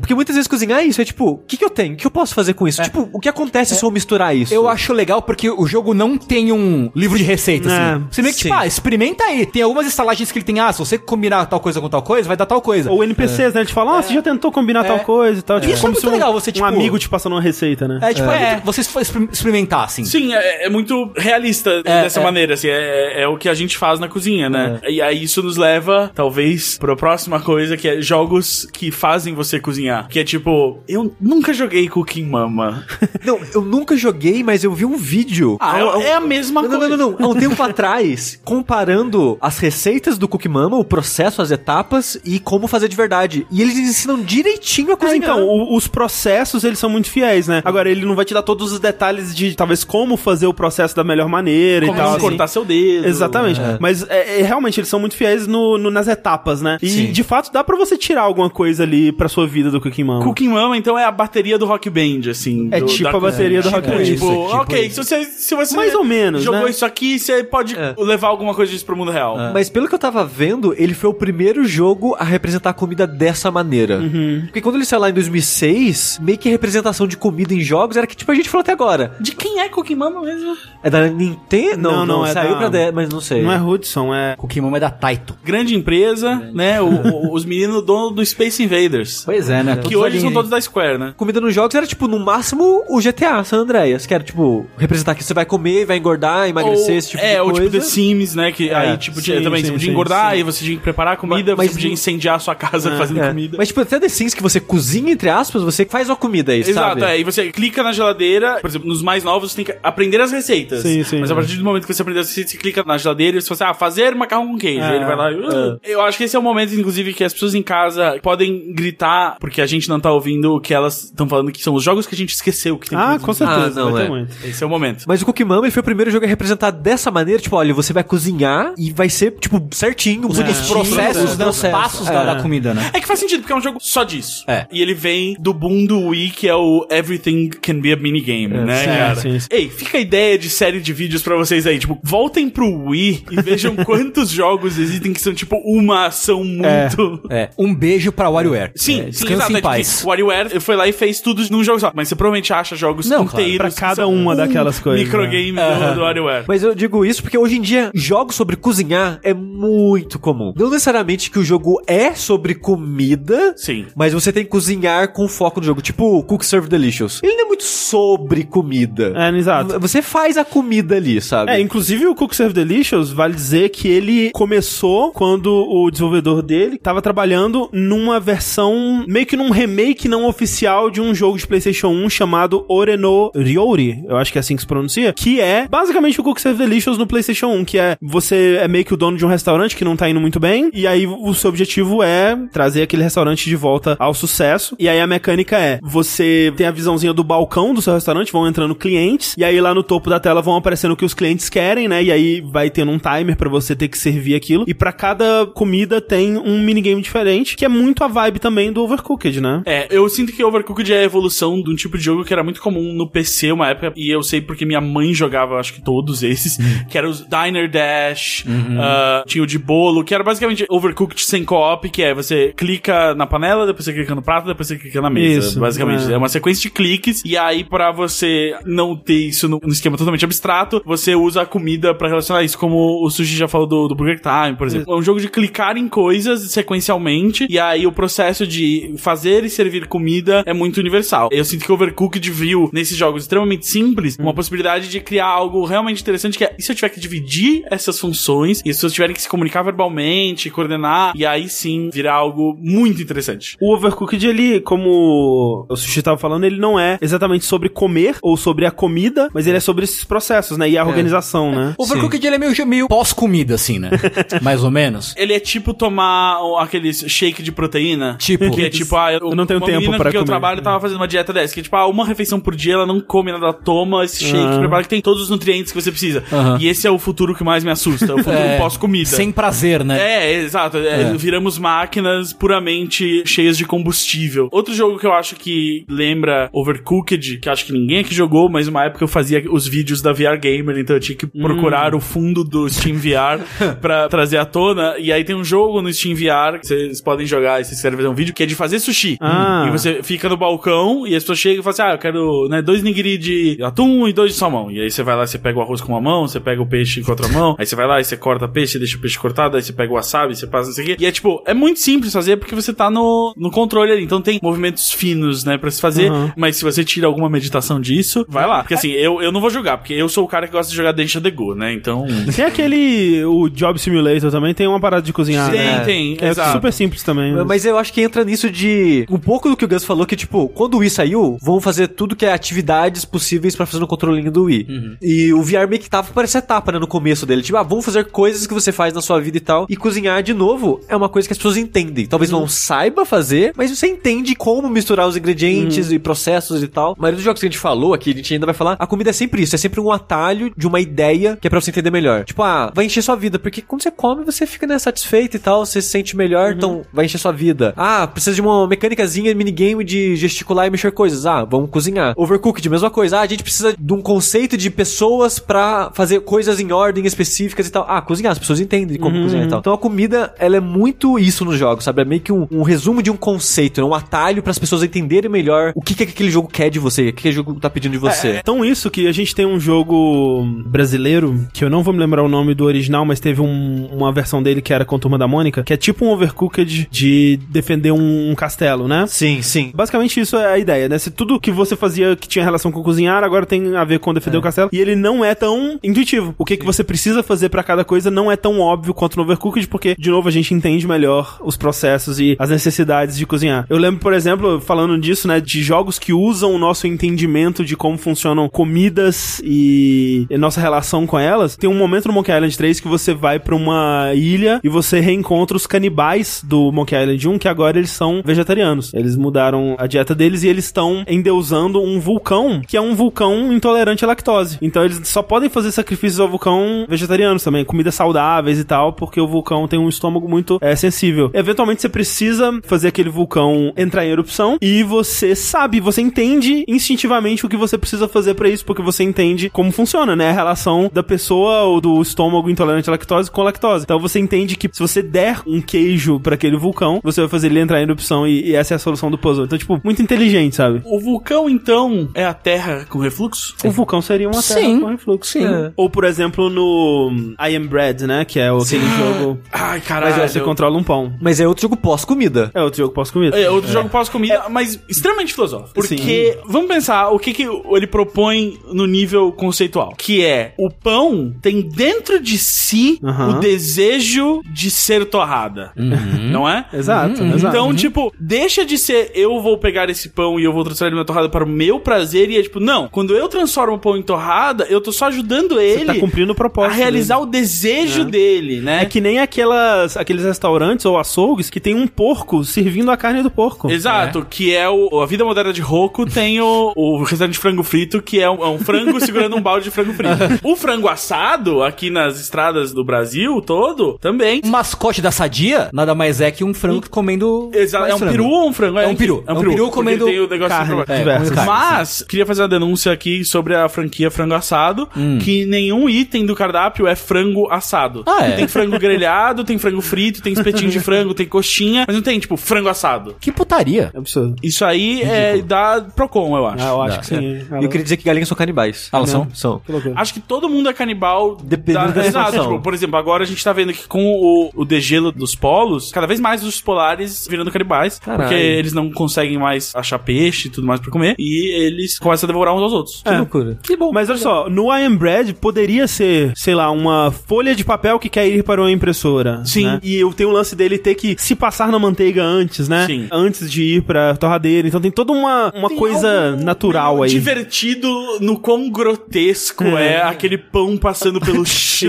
Porque muitas vezes cozinhar é isso, é tipo, o que, que eu tenho? O que eu posso fazer com isso? Tipo, o que acontece se eu misturar isso? Eu acho legal porque o jogo não tem um livro de receitas, É, assim. Você meio que, tipo, ah, experimenta aí. Tem algumas estalagens que ele tem, ah, se você combinar tal coisa com tal coisa, vai dar tal coisa. Ou NPCs, né? Eles falam, ah, você já tentou combinar tal coisa e tal. Tipo, Isso é como muito se um, legal, você, tipo- um amigo te passando uma receita, né? É, tipo, é, você experimentar, assim. Sim, é, é muito realista É, dessa é. maneira, assim, é, é o que a gente faz na cozinha, né? E aí isso nos leva, talvez, pra próxima coisa, que é jogos que fazem você cozinhar. Que é tipo, eu nunca joguei Cooking Mama. [laughs] Não, eu nunca joguei, mas eu vi um vídeo. Ah, é, é a mesma coisa. não, não, não. Há um tempo [laughs] atrás, comparando as receitas do Cookie Mama, o processo, as etapas e como fazer de verdade. E eles ensinam direitinho a É, cozinhar. então, o- os processos, eles são muito fiéis, né? Agora, ele não vai te dar todos os detalhes de, talvez, como fazer o processo da melhor maneira Como e tal. não assim. cortar seu dedo. Exatamente. Mas, é, é, realmente, eles são muito fiéis no, no- nas etapas, né? E, Sim. de fato, dá pra você tirar alguma coisa ali pra sua vida do Cooking Mama. Cooking Mama, então, é a bateria do Rock Band, assim. É do- tipo da a bateria do. Rock Band. Tipo, tipo ok, isso. se você, se você Mais ou menos, jogou né? isso aqui, você pode É. levar alguma coisa disso pro mundo real. Mas pelo que eu tava vendo, ele foi o primeiro jogo a representar a comida dessa maneira. Uhum. Porque quando ele saiu lá em 2006, meio que a representação de comida em jogos era que, tipo, a gente falou até agora. De quem é Cooking Mama mesmo? É da Nintendo? Não, Não, não, não, é saiu da- pra 10, mas não sei. Não é Hudson, é... Cookie Mama é da Taito. Grande empresa, né? O- o- os meninos dono do Space Invaders. [laughs] Pois é, né? Que hoje são todos da Square, né? Comida nos jogos era, tipo, no máximo o GTA San Andreas, que era, tipo, representar que você vai comer, vai engordar, emagrecer, Ou- esse tipo é, de ou coisa. tipo The Sims, né? Que aí, tipo, tinha sim, também, sim, podia sim, engordar sim. e você tinha que preparar a comida, Mas- você podia incendiar a sua casa fazendo É. comida. Mas, tipo, até The Sims que você cozinha, entre aspas, você faz uma comida aí, Exato, sabe? é. E você clica na geladeira, por exemplo, nos mais novos você tem que aprender as receitas. Sim, sim. Mas a partir do momento que você aprender as receitas, você clica na geladeira e você fala assim, ah, fazer macarrão com queijo. É, ele vai lá e... "Ah". Eu acho que esse é o momento, inclusive, que as pessoas em casa podem gritar, porque a gente não tá ouvindo o que elas estão falando que são os jogos que a gente esqueceu que tem Ah, que com certeza. Ah, não, é. Esse é o momento. Mas o Cookie Mama, ele foi o primeiro jogo a representar dessa maneira, tipo, olha, você vai cozinhar e vai ser, tipo, certinho. Os, bonitinho, os processos, né? Os passos da, É. da comida, né? É que faz sentido, porque é um jogo só disso. É. E ele vem do boom do Wii, que é o Everything Can Be a Minigame, né, sim, cara? sim, sim. Ei, fica a ideia de série de vídeos pra vocês aí. Tipo, voltem pro Wii e vejam [laughs] quantos jogos existem que são, tipo, uma ação muito... É. Um beijo pra WarioWare. Sim, É, exato. em É, paz. WarioWare foi lá e fez tudo num jogo só. Mas você provavelmente acha jogos Não, claro. inteiros. Pra que cada são uma um daquelas coisas, Microgame do, do WarioWare. Mas eu digo isso porque hoje em dia, jogos sobre cozinhar é muito comum. Não necessariamente que o jogo é sobre comida, Sim. mas você tem que cozinhar com foco no jogo. Tipo, Cook Serve Delicious. Ele não é muito sobre comida. É, exato. Você faz a comida ali, sabe? É, inclusive o Cook Serve Delicious vale dizer que ele começou quando o desenvolvedor dele tava trabalhando numa versão, meio que num remake não oficial de um jogo de PlayStation 1 chamado Oreno Ryori, eu acho que é assim que se pronuncia, que é basicamente o Cook Serve Delicious no PlayStation 1, que é você é meio que o dono de um restaurante que não tá indo muito bem, e aí o seu objetivo é trazer aquele restaurante de volta ao sucesso, e aí a mecânica é, você tem a visãozinha do balcão do seu restaurante, vão entrando clientes, e aí lá no topo da tela vão aparecendo o que os clientes querem, né? E aí vai tendo um timer pra você ter que servir aquilo. E pra cada comida tem um minigame diferente, que é muito a vibe também do Overcooked, né? É, eu sinto que Overcooked é a evolução de um tipo de jogo que era muito comum no PC uma época, e eu sei porque minha mãe jogava, acho que todos esses, que eram os Diner Dash, ah, tinha o de bolo, que era basicamente Overcooked sem co-op, que é você clica na panela, depois você clica no prato, depois você clica na mesa. Isso, basicamente. é. É. uma sequência de cliques, e aí pra você não ter isso no esquema totalmente abstrato, você usa a comida pra relacionar isso, como o Sushi já falou do, do Burger Time, por exemplo. É um jogo de clicar em coisas sequencialmente, e aí o processo de fazer e servir comida é muito universal. Eu sinto que Overcooked viu nesses jogos extremamente simples uma possibilidade de criar algo realmente interessante que é, e se eu tiver que dividir essas funções, e as pessoas tiverem que se comunicar verbalmente, coordenar, e aí sim virar algo muito interessante. O Overcooked, ele, como o Sushi tava falando, ele não é exatamente sobre comer ou sobre a comida, mas ele é sobre esses processos, né? E a organização, né? O Overcooked ele é meio, meio pós-comida, assim, né? [laughs] Mais ou menos. Ele é tipo tomar aqueles shake de proteína. Tipo? Que é tipo, ah, eu, Eu não tenho tempo menina pra que eu comer. trabalho tava fazendo uma dieta dessa. Que é tipo, ah, uma refeição por dia, ela não come nada, ela toma esse shake, Ah. prepara que tem todos os nutrientes que você precisa. Aham. E esse é o futuro que mais me assusta, é o futuro [laughs] É, pós-comida. Sem prazer, né? É, exato. É, É. Viramos máquinas puramente cheias de combustível. Outro jogo que eu acho que lembra Overcooked, que acho que ninguém aqui jogou, mas uma época eu fazia os vídeos da VR Gamer, então eu tinha que Hum. procurar o fundo do Steam VR [laughs] pra trazer à tona. E aí tem um jogo no Steam VR que vocês podem jogar e vocês querem fazer um vídeo, que é de fazer sushi. Ah. E você fica no balcão e as pessoas chegam e falam assim: Ah, eu quero né, dois nigiri de atum e dois de salmão. E aí você vai lá, você pega o arroz com uma mão, você pega o peixe com a outra mão, aí você vai lá e você corta peixe, deixa o peixe cortado, aí você pega o wasabi, você passa isso aqui. E é tipo, é muito simples fazer porque você tá no, no controle ali. Então tem movimentos finos, né, pra se fazer. Uhum. Mas se você tira alguma meditação disso, vai lá. Porque assim, eu, eu não vou jogar, porque eu sou o cara que gosta de jogar Deixa the Go, né? Então. Tem aquele. O Job Simulator também tem uma parada de cozinhar. Tem, né? tem, É exato. super simples também. né? Mas eu acho que entra nisso de um pouco do que o Gus falou, que tipo, quando o Wii saiu, vão fazer tudo que é atividades possíveis pra fazer no controlinho do Wii. E o VR meio que tava por essa etapa, né, no começo dele. Tipo, ah, vamos fazer coisas que você faz na sua vida e tal. E cozinhar, de novo, é uma coisa que as pessoas entendem. Talvez não saiba fazer, mas você entende como misturar os ingredientes e processos e tal. A maioria dos jogos que a gente falou aqui, a gente ainda vai falar, a comida é sempre isso, é sempre um atalho de uma ideia que é pra você entender melhor. Tipo, ah, vai encher sua vida, porque quando você come, você fica né, satisfeito e tal, você se sente melhor, então vai encher sua vida. Ah, precisa de uma mecânicazinha, minigame de gesticular e mexer coisas. Ah, vamos cozinhar. Overcooked, mesma coisa. Ah, a gente precisa de um conceito de pessoas pra fazer coisas em ordem específicas e tal. Ah, cozinhar, as pessoas entendem como cozinhar e tal. Então a comida, ela é muito isso nos jogos, sabe? É meio que um, um resumo de um conceito, né? um atalho para as pessoas entenderem melhor o que, que aquele jogo quer de você, o que, que aquele jogo tá pedindo de você. É tão isso que a gente tem um jogo brasileiro, que eu não vou me lembrar o nome do original, mas teve um- uma versão dele que era com a Turma da Mônica, que é tipo um Overcooked de defender um, um castelo, né? Sim, sim. Basicamente isso é a ideia, né? Se tudo que você fazia que tinha relação com cozinhar, agora tem a ver com defender o castelo. E ele não é tão intuitivo. O que, que você precisa fazer pra cada coisa não é tão óbvio quanto no Overcooked, porque, de novo, a gente entende melhor os processos e as necessidades de cozinhar. Eu lembro, por exemplo, falando disso, né, de jogos que usam o nosso entendimento de como funciona funcionam comidas e, nossa relação com elas. Tem um momento no Monkey Island 3 que você vai pra uma ilha e você reencontra os canibais do Monkey Island 1, que agora eles são vegetarianos. Eles mudaram a dieta deles e eles estão endeusando um vulcão, que é um vulcão intolerante à lactose. Então eles só podem fazer sacrifícios ao vulcão vegetarianos também, comidas saudáveis e tal, porque o vulcão tem um estômago muito é, sensível. Eventualmente você precisa fazer aquele vulcão entrar em erupção e você sabe, você entende instintivamente o que você precisa fazer pra isso, porque você entende como funciona, né? A relação da pessoa ou do estômago intolerante à lactose com lactose. Então você entende que se você der um queijo pra aquele vulcão, você vai fazer ele entrar em erupção e, e essa é a solução do puzzle. Então, tipo, muito inteligente, sabe? O vulcão, então, é a Terra com refluxo? O vulcão seria uma terra Sim. com refluxo. Sim. É. Ou, por exemplo, no I Am Bread, né? Que é o- aquele jogo... Ai, Mas caralho. é, você controla um pão. Mas é outro jogo pós-comida. É outro jogo pós-comida. É outro jogo pós-comida, mas extremamente filosófico. Porque, vamos pensar o que, que ele propõe no nível conceitual. Que é, o pão tem dentro de si Aham. o desejo de ser torrada. Não é? Exato, exato. Então, tipo, deixa de ser eu vou pegar esse pão e eu vou transformar ele em uma torrada para o meu prazer. E é tipo, não, quando eu transformo o pão em torrada, eu tô só ajudando ele tá cumprindo o a propósito realizar o desejo dele, né? É que nem aquelas, aqueles restaurantes ou açougues que tem um porco servindo a carne do porco. Exato, que é o. A vida moderna de Roku tem o, o restaurante de frango frito, que é um, é um frango [laughs] segurando um balde de frango frito. O frango assado, aqui nas estradas do Brasil todo, também. O mascote da sadia nada mais é que um frango comendo. Exato, é um frango. peru ou um frango? É um peru. É um É um peru, peru comendo tem o negócio carne. de- É, carne. Mas, queria fazer uma denúncia aqui sobre a franquia frango assado, que nenhum item do cardápio é frango assado. Ah, é? Tem frango grelhado, tem frango frito, tem espetinho de frango, tem coxinha, mas não tem, tipo, frango assado. Que putaria. É absurdo. Isso aí é da Procon, eu acho. Ah, eu acho Dá. que sim. E eu queria dizer que galinhas são canibais. Elas são? São. Que loucura. Acho que todo mundo é canibal. Dependendo da Exato, situação. tipo, por exemplo, agora a gente tá vendo que com o, o degelo dos polos, cada vez mais os polares virando canibais. Caralho. Porque eles não conseguem mais achar peixe e tudo mais pra comer. E eles começam a devorar uns aos outros. Que loucura. Que bom. Mas olha só, no I Am Bread poderia ser, sei lá, uma folha de papel que quer ir para uma impressora. Sim. né? E eu tenho o lance dele ter que se passar na manteiga antes, né? Sim. Antes de ir pra torradeira. Então tem toda uma, uma Tem coisa natural aí. Divertido no quão grotesco é, aquele pão passando pelo [laughs] chão,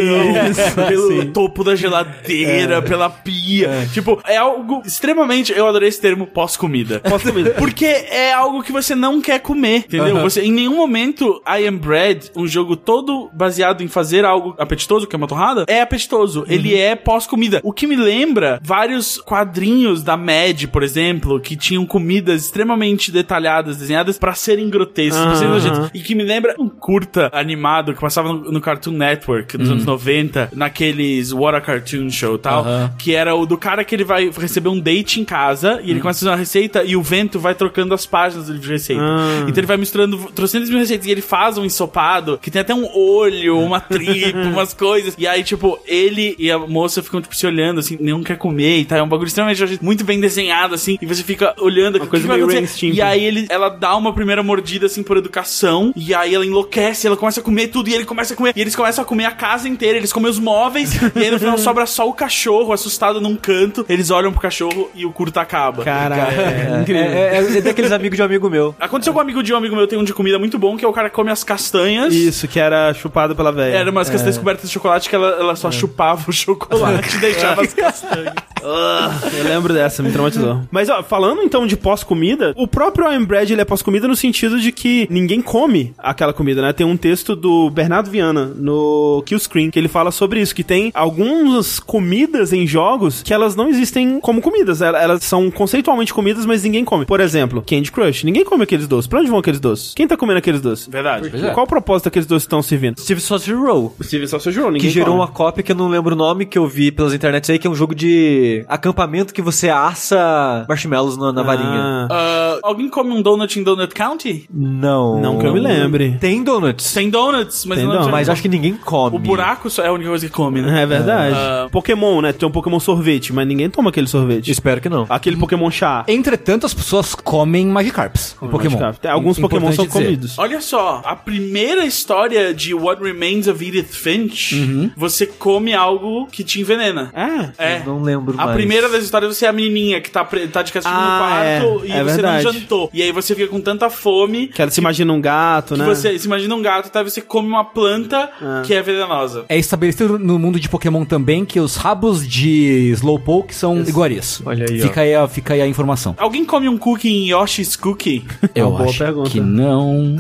Isso, pelo sim. topo da geladeira, pela pia. Tipo, é algo extremamente. Eu adorei esse termo pós-comida. Pós-comida. Porque é algo que você não quer comer, entendeu? Você, em nenhum momento, I Am Bread, um jogo todo baseado em fazer algo apetitoso, que é uma torrada, é apetitoso. Ele é pós-comida. O que me lembra vários quadrinhos da Mad, por exemplo, que tinham comidas extremamente detalhadas, desenhadas pra serem grotescas, pra serem nojentas. E que me lembra um curta animado que passava no, no Cartoon Network nos anos 90, naqueles What a Cartoon Show e tal, que era o do cara que ele vai receber um date em casa e ele começa a fazer uma receita e o vento vai trocando as páginas do livro de receita. Ah. Então ele vai misturando trocentas mil receitas e ele faz um ensopado que tem até um olho, uma tripa, [laughs] umas coisas. E aí, tipo, ele e a moça ficam, tipo, se olhando, assim, nenhum quer comer e tá. É um bagulho extremamente muito bem desenhado, assim, e você fica olhando. Uma coisa meio Ren Stimpy. E aí ele, ela dá uma primeira mordida, assim, por educação, e aí ela enlouquece, ela começa a comer tudo, e ele começa a comer, e eles começam a comer a casa inteira, eles comem os móveis, [laughs] e aí no final sobra só o cachorro, assustado num canto, eles olham pro cachorro e o curto acaba. Caraca, é, É, incrível. é, é, é daqueles [laughs] amigos de um amigo meu. Aconteceu com um amigo de um amigo meu, tem um de comida muito bom, que é o cara que come as castanhas. Isso, que era chupado pela velha. Era umas castanhas cobertas de chocolate que ela, ela só chupava o chocolate e deixava as castanhas. Eu lembro dessa, me traumatizou. Mas, ó, falando então de pós-comida, o próprio I Am Bread, ele é pós-comida no sentido de que ninguém come aquela comida, né? Tem um texto do Bernardo Viana no Killscreen, que ele fala sobre isso, que tem algumas comidas em jogos que elas não existem como comidas. Elas, são conceitualmente comidas, mas ninguém come. Por exemplo, Candy Crush. Ninguém come aqueles doces. Pra onde vão aqueles doces? Quem tá comendo aqueles doces? Verdade. É. Qual o propósito daqueles doces estão servindo? Steve Sausage Roll. O Steven Sausage Roll, ninguém Que gerou come. uma cópia que eu não lembro o nome, que eu vi pelas internets aí, que é um jogo de acampamento que você assa marshmallows na, na varinha. Ah, Ah, alguém come um donut em Donut County? Não. Não que eu me lembre. Tem donuts. Tem donuts, mas Tem não donuts. Mas acho que ninguém come. O buraco só é a única coisa que come, né? É verdade. Ah. Pokémon, né? Tem um Pokémon sorvete, mas ninguém toma aquele sorvete. Espero que não. Aquele Pokémon chá. Entretanto, as pessoas comem Magikarps em Pokémon. Magikarp. Alguns Pokémon são dizer. comidos. Olha só, a primeira história de What Remains of Edith Finch, você come algo que te envenena. Ah, É. Não lembro A mais. primeira das histórias você é a menininha que tá, tá de castigo Ah, no quarto é. e É você verdade. não jantou. E aí você fica com tanta fome que ela se imagina um gato, Que né? você, você imagina um gato, tá? Você come uma planta que é venenosa. É estabelecido no mundo de Pokémon também que os rabos de Slowpoke são iguarias. Olha aí, ó. Fica aí, a, fica aí a informação. Alguém come um cookie em Yoshi's Cookie? [laughs] Eu boa acho pergunta. que não.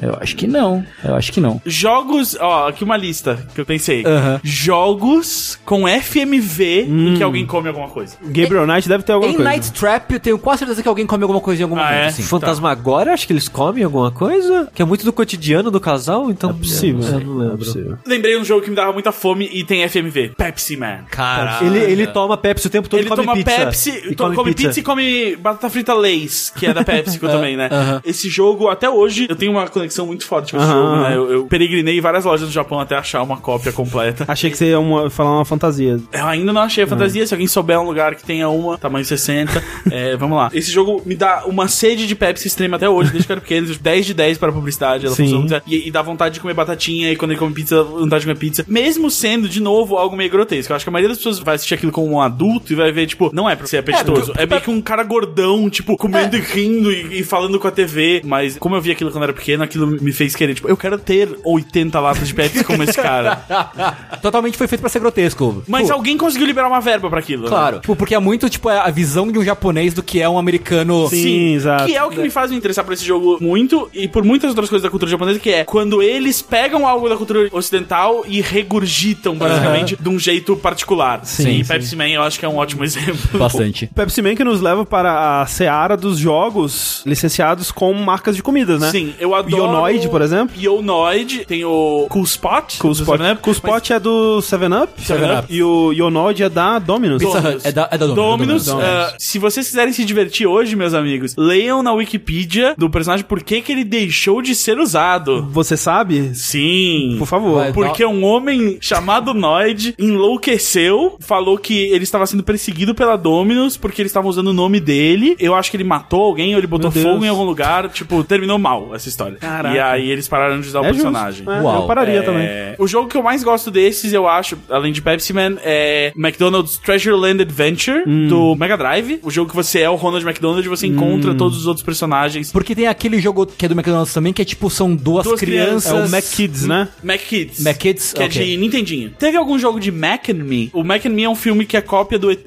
Eu acho que não. Eu acho que não. Jogos, ó, aqui uma lista que eu pensei. Aham. Jogos com FMV em que alguém come alguma coisa. Gabriel Knight deve ter alguma Em coisa. Night Trap, eu tenho quase certeza que alguém come alguma coisa em algum Ah, momento. é? assim. Fantasmagória, acho que eles comem alguma coisa? Que é muito do cotidiano do casal, então... É possível. Eu não É lembro. possível. Lembrei um jogo que me dava muita fome e tem FMV. Pepsi Man. Caralho. Ele, ele toma Pepsi o tempo todo Ele e come toma pizza. Pepsi, E to- come, pizza. e come batata frita Lays, que é da PepsiCo [laughs] também, né? Esse jogo, até hoje, eu tenho uma conexão muito forte com esse Aham, jogo, né? Eu, eu peregrinei em várias lojas no Japão até achar uma cópia completa. Achei que você ia uma- falar uma fantasia. Eu ainda não achei a fantasia. Se alguém souber um lugar que tenha uma, tamanho 60, [laughs] é, vamos lá. Esse jogo me dá uma sede de Pepsi extrema até hoje, desde que eu era pequeno. 10 de 10 para a publicidade. Ela Sim. funciona e, e dá vontade de comer batatinha. E quando ele come pizza, vontade de comer pizza. Mesmo sendo, de novo, algo meio grotesco. Eu acho que a maioria das pessoas vai assistir aquilo como um adulto e vai ver, tipo, não é pra ser apetitoso. É, meio que um cara gordão, tipo, comendo e rindo e, e falando com a TV. Mas como eu vi aquilo quando eu era pequeno, aquilo me fez querer, tipo, eu quero ter 80 latas de Pepsi como esse cara. [laughs] Totalmente foi feito pra ser grotesco. Mas Tipo, alguém conseguiu liberar uma verba pra aquilo. né? Claro. Tipo, porque é muito, tipo, a visão de um japonês do que é um americano. Sim, exato. Que é o que me faz me interessar por esse jogo muito e por muitas outras coisas da cultura japonesa, que é quando eles pegam algo da cultura ocidental e regurgitam, basicamente, de um jeito particular. Sim, e sim. Pepsi Man eu acho que é um ótimo exemplo. Bastante. [laughs] Pepsi Man que nos leva para a seara dos jogos licenciados com marcas de comidas, né? Sim, eu adoro... Ionoid, por exemplo. Ionoid, tem o Cool Spot. Cool Spot. 7-Up, Cool Spot é do 7-Up. 7-Up. E o Ionoid é da Dominus. Pizza Dominus. Hut. É da- é da Dominus, Dominus. é da Dominus. ah, se vocês quiserem se divertir hoje, meus amigos, leiam na Wikipedia do personagem por que, que ele deixou de ser usado. Você sabe? Sim. Por favor. Vai. Porque um homem chamado Noid enlouqueceu, falou que ele estava sendo perseguido pela Dominus porque eles estavam usando o nome dele. Eu acho que ele matou alguém ou ele botou fogo em algum lugar. Tipo, terminou mal essa história. Caraca. E aí eles pararam de usar o É personagem. justo. É, Uau. Eu pararia É, também. O jogo que eu mais gosto desses, eu acho, além de Pepsi Man, é McDonald's Treasure Land Adventure Hum. do Mega Drive. O jogo que você é o Ronald McDonald e você Hum. encontra todos os outros personagens. Porque tem aquele jogo que é do McDonald's também, que é tipo, são duas, Duas crianças. É o Mac Kids, né? Mac Kids. Mac Kids, Que é ok. de Nintendinho. Teve algum jogo de Mac and Me? O Mac and Me é um filme que é cópia do ET,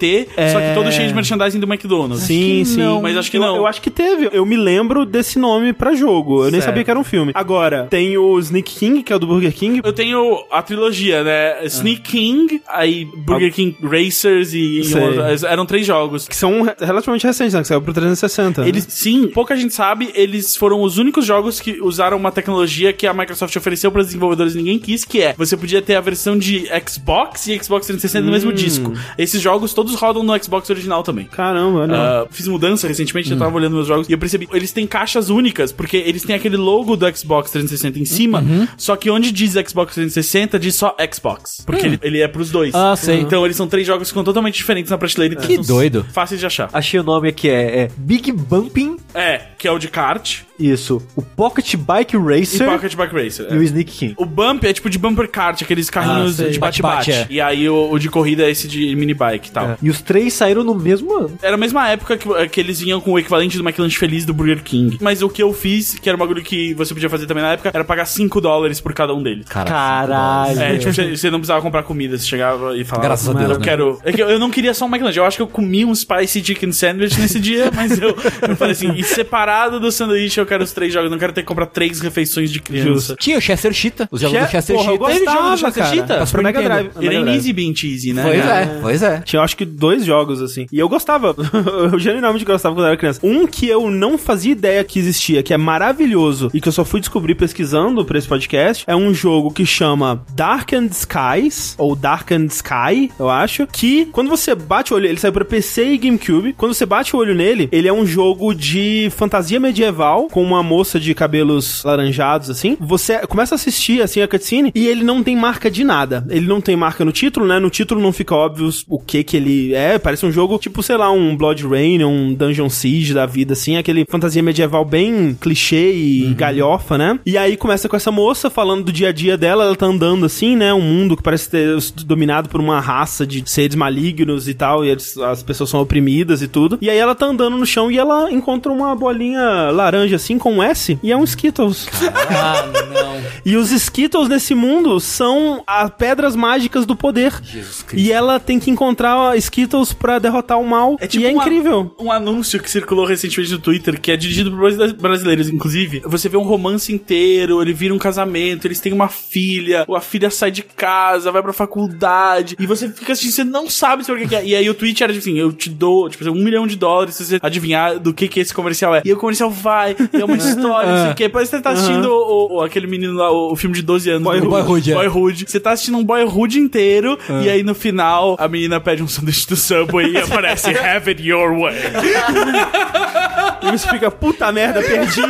só que todo cheio de merchandising do McDonald's. Sim, sim. não, mas acho que Eu- não. Eu, acho que teve. Eu me lembro desse nome pra jogo. Eu nem Certo. sabia que era um filme. Agora, tem o Sneak King, que é o do Burger King. Eu tenho a trilogia, né? Sneak King, aí Burger King Racers e, e eram três jogos. Que são re- relativamente recentes, né? Que saiu pro 360. né? Eles, sim, pouca gente sabe, eles foram os únicos jogos que usaram uma tecnologia que a Microsoft ofereceu para os desenvolvedores e ninguém quis, que é, você podia ter a versão de Xbox e Xbox 360 no mesmo disco. Esses jogos todos rodam no Xbox original também. Caramba, olha. Ah, fiz mudança recentemente, eu tava olhando meus jogos e eu percebi, eles têm caixas únicas, porque eles têm aquele logo do Xbox 360 em cima, só que onde diz Xbox 360 diz só Xbox, porque ele, ele é pros dois. Ah, sei. Então eles são três jogos que ficam totalmente diferentes na prateleira. Que são doido. Fáceis de achar. Achei o nome aqui, é, é Big Bumping, É, que é o de kart isso, o Pocket Bike e Racer Pocket Bike Racer. e é. o Sneak King. O Bump é tipo de bumper kart, aqueles carrinhos sei. de Bate-bate, é. E aí o, o de corrida é esse de mini bike e tal. É. E os três saíram no mesmo ano. Era a mesma época que, que eles vinham com o equivalente do McLanche Feliz do Burger King. Mas o que eu fiz, que era um bagulho que você podia fazer também na época, era pagar 5 dólares por cada um deles. Cara, Caralho. É, tipo, você, não precisava comprar comida, você chegava e falava. Graças a "Mano, Deus, Eu né?" quero. É que eu, eu não queria só um McLanche, eu acho que eu comi um Spicy Chicken Sandwich nesse dia, mas eu, eu falei assim, e separado do sanduíche eu quero os três jogos, eu não quero ter que comprar três refeições de criança. Tinha o Chester Cheetah, os jogos do Chester Porra, eu Cheetah. Teve jogo do gostava, Chester cara. Cheetah? Pra Super Mega Nintendo. Drive. Ele é Mega. Easy Bean Cheesy, né? Pois é, pois é. Tinha, acho que, dois jogos, assim. E eu gostava. [laughs] eu genuinamente gostava quando eu era criança. Um que eu não fazia ideia que existia, que é maravilhoso, e que eu só fui descobrir pesquisando pra esse podcast, é um jogo que chama Darkened Skies, ou Darkened Sky, eu acho, que quando você bate o olho, ele saiu pra PC e GameCube, quando você bate o olho nele, ele é um jogo de fantasia medieval, com uma moça de cabelos laranjados, assim. Você começa a assistir, assim, a cutscene, e ele não tem marca de nada. Ele não tem marca no título, né? No título não fica óbvio o que que ele é. Parece um jogo, tipo, sei lá, um Blood Rain, um Dungeon Siege da vida, assim. Aquele fantasia medieval bem clichê e galhofa, né? E aí começa com essa moça falando do dia a dia dela. Ela tá andando, assim, né? Um mundo que parece ter dominado por uma raça de seres malignos e tal. E eles- as pessoas são oprimidas e tudo. E aí ela tá andando no chão e ela encontra uma bolinha laranja, assim com um S e é um Skittles. Ah, não. E os Skittles nesse mundo são as pedras mágicas do poder. Jesus Cristo. E ela tem que encontrar Skittles pra derrotar o mal. e é um incrível. Um anúncio que circulou recentemente no Twitter, que é dirigido por brasi- brasileiros, inclusive. Você vê um romance inteiro, ele vira um casamento, eles têm uma filha, a filha sai de casa, vai pra faculdade, e você fica assistindo, você não sabe sobre o que é. E aí o tweet era tipo assim, eu te dou, tipo, um milhão de dólares se você adivinhar do que que esse comercial é. E o comercial vai, é uma história, não sei o que. Parece que você tá assistindo o, o- aquele menino lá, o, o filme de 12 anos. Boyhood. do- Boyhood, é. Boyhood. Você tá assistindo um Boyhood inteiro, e aí no final, a menina pede um sanduíche do Subway e aparece [laughs] Have it your way. [laughs] E você fica, puta merda, perdi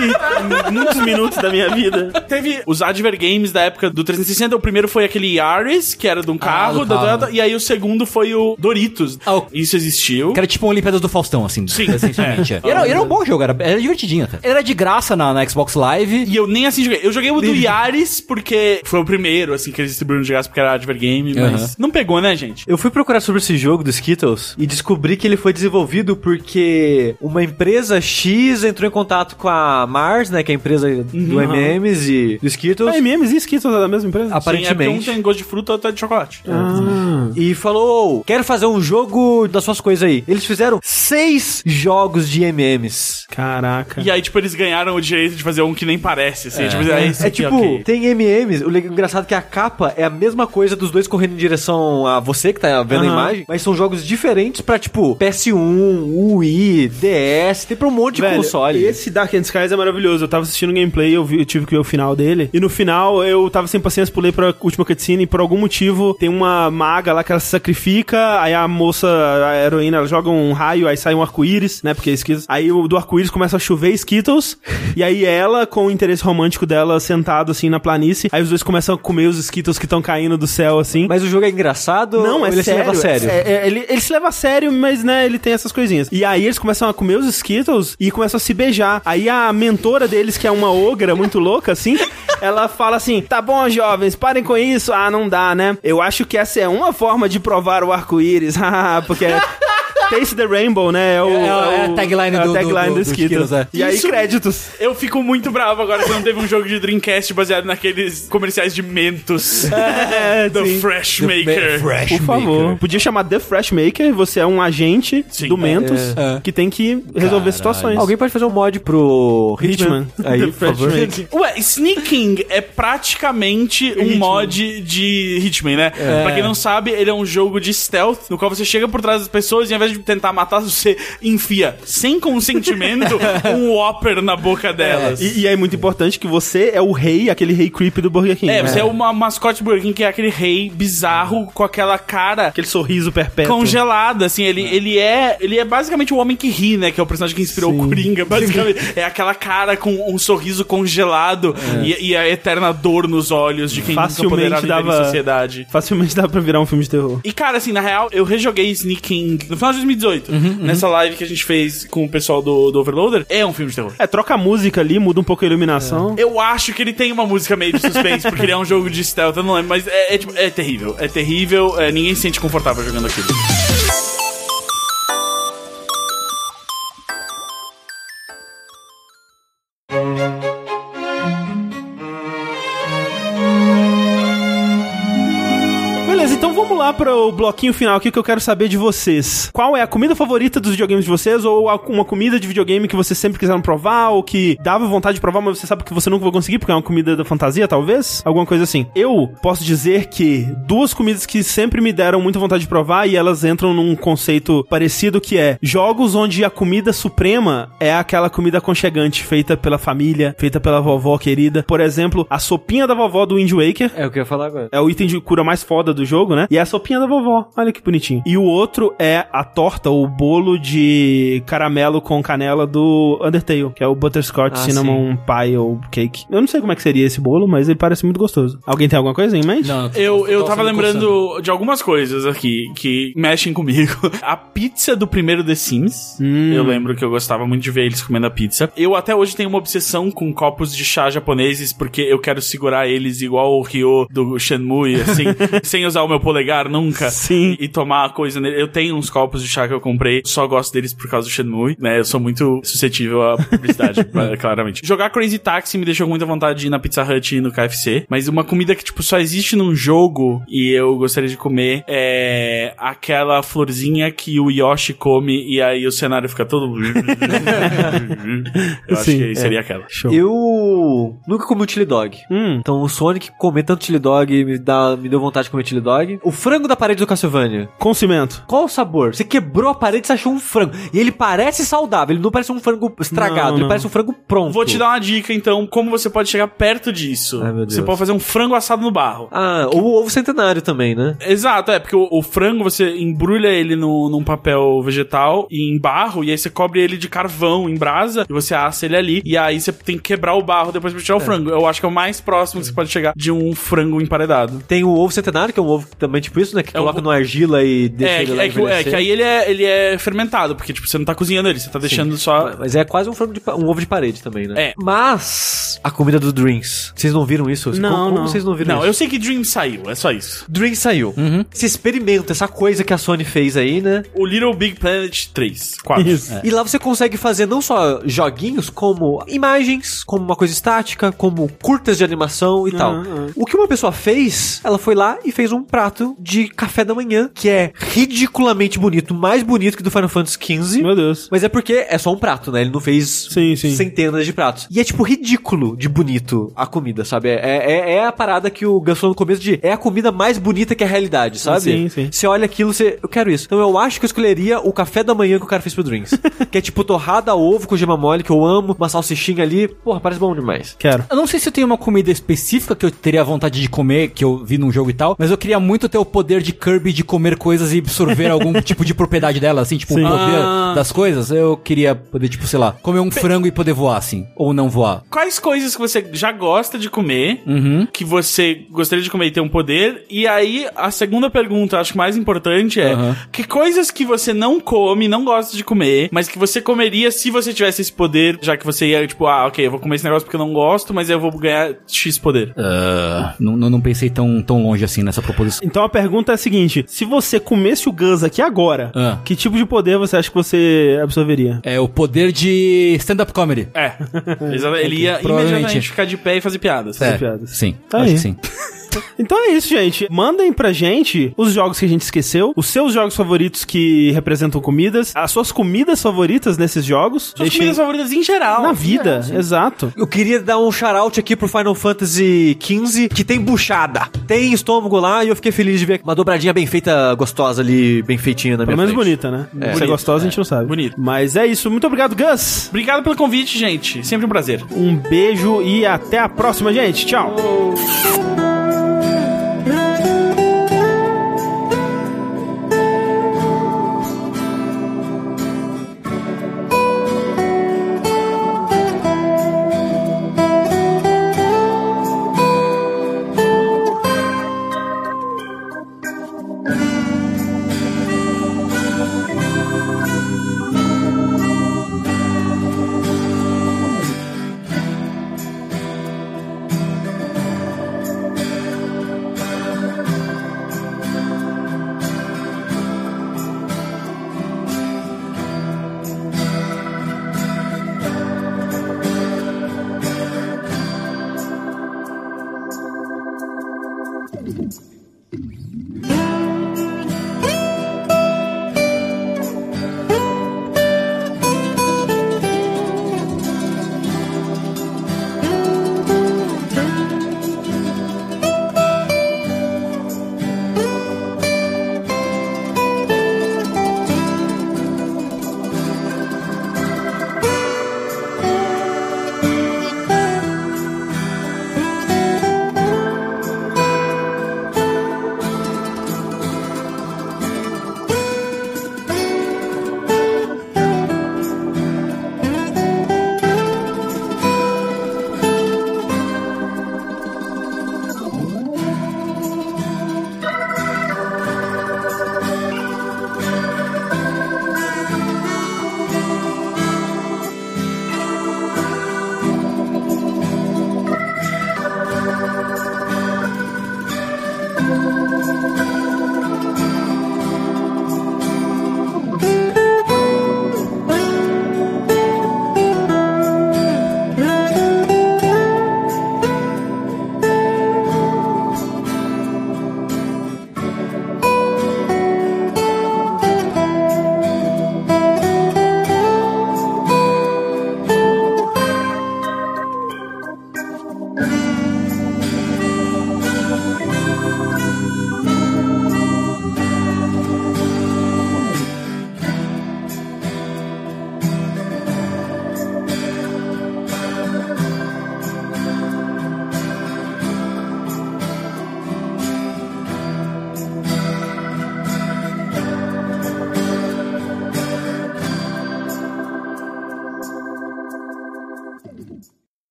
muitos minutos da minha vida. Teve os Adver Games da época do 360. O primeiro foi aquele Yaris, que era de um carro, do da carro. Toyota, e aí o segundo foi o Doritos. Ah, o- Isso existiu. Que era tipo uma Olimpíadas do Faustão, assim. Sim. Essencialmente. é. E era, era um bom jogo, era, era divertidinho até. Era de graça na, na Xbox Live. E eu nem assim joguei. Eu joguei o do Yaris porque foi o primeiro, assim, que eles distribuíram de graça porque era Adver Game, mas não pegou, né, gente? Eu fui procurar sobre esse jogo do Skittles e descobri que ele foi desenvolvido porque uma empresa X entrou em contato com a Mars, né, que é a empresa do M&M's e do Skittles, A MMs e Skittles é da mesma empresa? Aparentemente. Sim, é um tem gosto de fruta, outro é de chocolate. Ah. e falou, quero fazer um jogo das suas coisas aí. Eles fizeram seis jogos de M&M's. Caraca. E aí, tipo, eles ganharam o direito de fazer um que nem parece, assim. Tipo, é, esse É aqui, tipo, ok. tem M&M's, o engraçado é que a capa é a mesma coisa dos dois correndo em direção a você que tá vendo a Aham. imagem, mas são jogos diferentes pra, tipo, PS1, Wii, DS, tem pra um monte de Velho, console. Esse Dark and Skies é maravilhoso. Eu tava assistindo gameplay, eu, vi- eu tive que ver o final dele. E no final, eu tava sem paciência, pulei pra última cutscene e por algum motivo tem uma maga lá que ela se sacrifica, aí a moça, a heroína, ela joga um raio, aí sai um arco-íris, né? Porque é Skittles. Aí o do arco-íris começa a chover Skittles, e aí ela, com o interesse romântico dela, sentado assim na planície, aí os dois começam a comer os Skittles que estão caindo do céu, assim. Mas o jogo é engraçado Não, é ele sério. se leva a sério? É- é- ele, ele se leva a sério, mas, né, ele tem essas coisinhas. E aí eles começam a comer os Skittles e começam a se beijar. Aí a mentora deles, que é uma ogra muito louca, assim, [laughs] ela fala assim: tá bom, jovens, parem com isso. Ah, não dá, né? Eu acho que essa é uma forma de provar o arco-íris. [laughs] Ah, Porque. Taste the Rainbow, né? É, o, É, é a o- tagline é a do- do- tagline do- do do Skittles. Skittles, é. E aí, créditos. Eu fico muito bravo agora que não teve um jogo de Dreamcast baseado naqueles comerciais de Mentos. [laughs] É, The sim. Fresh Maker. Fresh Por favor. Podia chamar The Fresh Maker, você é um agente Sim. do Mentos É. que tem que resolver Caralho. situações. Alguém pode fazer um mod pro Hitman? Hitman. Aí, The por Fresh favor. Maker. Ué, Sneaking é praticamente um Hitman. mod de Hitman, né? Pra quem não sabe, ele é um jogo de stealth, no qual você chega por trás das pessoas e ao invés de tentar matar, você enfia, sem consentimento, [laughs] um Whopper na boca delas. E, e é muito importante que você é o rei, aquele rei creep do Burger King. É, né? você é uma mascote Burger King, que é aquele rei bizarro com aquela cara Aquele sorriso perpétuo. congelada, assim, ele, ele é ele é basicamente o homem que ri, né, que é o personagem que inspirou o Coringa, basicamente, [laughs] é aquela cara com um sorriso congelado e, e a eterna dor nos olhos de quem nunca Facilmente poderá viver dava- sociedade. Facilmente dá pra virar um filme de terror. E cara, assim, na real, eu rejoguei Sneaking no final de 2018, nessa live que a gente fez com o pessoal do, do Overloader, é um filme de terror. É, troca a música ali, muda um pouco a iluminação. Eu acho que ele tem uma música meio de suspense, porque ele é um jogo de stealth, eu não lembro, mas é, é, tipo, é terrível. É terrível, é, ninguém se sente confortável jogando aquilo. Lá pro bloquinho final aqui que eu quero saber de vocês. Qual é a comida favorita dos videogames de vocês? Ou uma comida de videogame que vocês sempre quiseram provar? Ou que dava vontade de provar, mas você sabe que você nunca vai conseguir porque é uma comida da fantasia, talvez? Alguma coisa assim. Eu posso dizer que duas comidas que sempre me deram muita vontade de provar e elas entram num conceito parecido que é jogos onde a comida suprema é aquela comida aconchegante feita pela família, feita pela vovó querida. Por exemplo, a sopinha da vovó do Wind Waker. É o que eu ia falar agora. É o item de cura mais foda do jogo, né? E é a sopinha da vovó. Olha que bonitinho. E o outro é a torta, o bolo de caramelo com canela do Undertale, que é o Butterscotch Ah, Cinnamon Pie ou Cake. Eu não sei como é que seria esse bolo, mas ele parece muito gostoso. Alguém tem alguma coisa em mente? Não, Eu, tô- eu tô tava coçando. lembrando de algumas coisas aqui que mexem comigo. [laughs] A pizza do primeiro The Sims. Hum. Eu lembro que eu gostava muito de ver eles comendo a pizza. Eu até hoje tenho uma obsessão com copos de chá japoneses, porque eu quero segurar eles igual o Ryo do Shenmue, assim, [laughs] sem usar o meu polegar nunca Sim. e, e tomar coisa nele. Eu tenho uns copos de chá que eu comprei, só gosto deles por causa do Shenmue, né? Eu sou muito suscetível à publicidade, eh, [laughs] claramente. Jogar Crazy Taxi me deixou muita vontade de ir na Pizza Hut e no KFC, mas uma comida que, tipo, só existe num jogo e eu gostaria de comer é aquela florzinha que o Yoshi come e aí o cenário fica todo... eu acho Sim, que seria aquela. Show. Eu nunca comi o chili dog. Hum. Então o Sonic comer tanto chili dog me, dá, me deu vontade de comer chili dog. O frango da parede do Castlevania. Com cimento. Qual o sabor? Você quebrou a parede e você achou um frango. E ele parece saudável, ele não parece um frango estragado, Não, ele não. parece um frango pronto. Vou te dar uma dica, então, como você pode chegar perto disso. Ai, meu Você pode fazer um frango assado no barro. Ah, ou o ovo centenário também, né? Exato, é, porque o, o frango você embrulha ele no, num papel vegetal e em barro, e aí você cobre ele de carvão em brasa, e você assa ele ali, e aí você tem que quebrar o barro depois pra tirar o frango. Eu acho que é o mais próximo que você pode chegar de um frango emparedado. Tem o ovo centenário, que é um ovo também tipo isso, né? Que É coloca o- no argila e deixa É, ele lá é, que, é que aí ele é, ele é fermentado, porque tipo, você não tá cozinhando ele, você tá deixando só. Mas é quase um de um ovo de parede também, né? É. Mas a comida do Dreams, vocês não viram isso? Não, como, como não. vocês não viram Não, isso? eu sei que Dream saiu, é só isso. Dreams saiu. Você experimenta essa coisa que a Sony fez aí, né? O Little Big Planet 3, 4. Isso. E lá você consegue fazer não só joguinhos, como imagens, como uma coisa estática, como curtas de animação e tal. ah. O que uma pessoa fez, ela foi lá e fez um prato de café da manhã, que é ridiculamente bonito, mais bonito que do Final Fantasy XV. Meu Deus. Mas é porque é só um prato, né? Ele não fez Sim, sim. centenas de pratos. E é tipo ridículo de bonito a comida, sabe? É, é, é a parada que o Gus falou no começo de é a comida mais bonita que a realidade, sabe? Sim, sim. Você olha aquilo, você. Eu quero isso. Então eu acho que eu escolheria o café da manhã que o cara fez pro Drinks. [laughs] que é tipo torrada a ovo com gema mole, que eu amo, uma salsichinha ali. Porra, parece bom demais. Quero. Eu não sei se eu tenho uma comida específica que eu teria vontade de comer, que eu vi num jogo e tal, mas eu queria muito ter o poder de Kirby de comer coisas e absorver [laughs] algum tipo de propriedade dela, assim, tipo, Sim. o poder Ah. das coisas. Eu queria poder, tipo, sei lá, comer um frango e poder voar, assim, ou não voar. Quais coisas que você já gosta de comer, Uhum. que você gostaria de comer e ter um poder? E aí, a segunda pergunta, acho que mais importante é: Aham. que coisas que você não come, não gosta de comer, mas que você comeria se você tivesse esse poder, já que você ia, tipo, ah, ok, eu vou comer esse negócio porque eu não gosto, mas eu vou ganhar X poder. Ah, não, não, não pensei tão, tão longe assim nessa proposição. Então a pergunta é a seguinte: se você comesse o Gus aqui agora, Ah. que tipo de poder você acha que você absorveria? É o poder de stand-up comedy. É. Ele ia [laughs] imediatamente ficar de pé e fazer piadas. É, piadas. sim, Tá acho aí. que sim. [laughs] Então é isso, gente. Mandem pra gente os jogos que a gente esqueceu, os seus jogos favoritos que representam comidas, as suas comidas favoritas nesses jogos. Suas Deixem comidas favoritas em geral. na vida, sim. exato. Eu queria dar um shout aqui pro Final Fantasy XV, que tem buchada. Tem estômago lá e eu fiquei feliz de ver uma dobradinha bem feita, gostosa ali, bem feitinha na Pelo minha menos frente. bonita, né? Se é gostosa, a gente não sabe. bonito. Mas é isso. Muito obrigado, Gus. Obrigado pelo convite, gente. Sempre um prazer. Um beijo e até a próxima, gente. Tchau.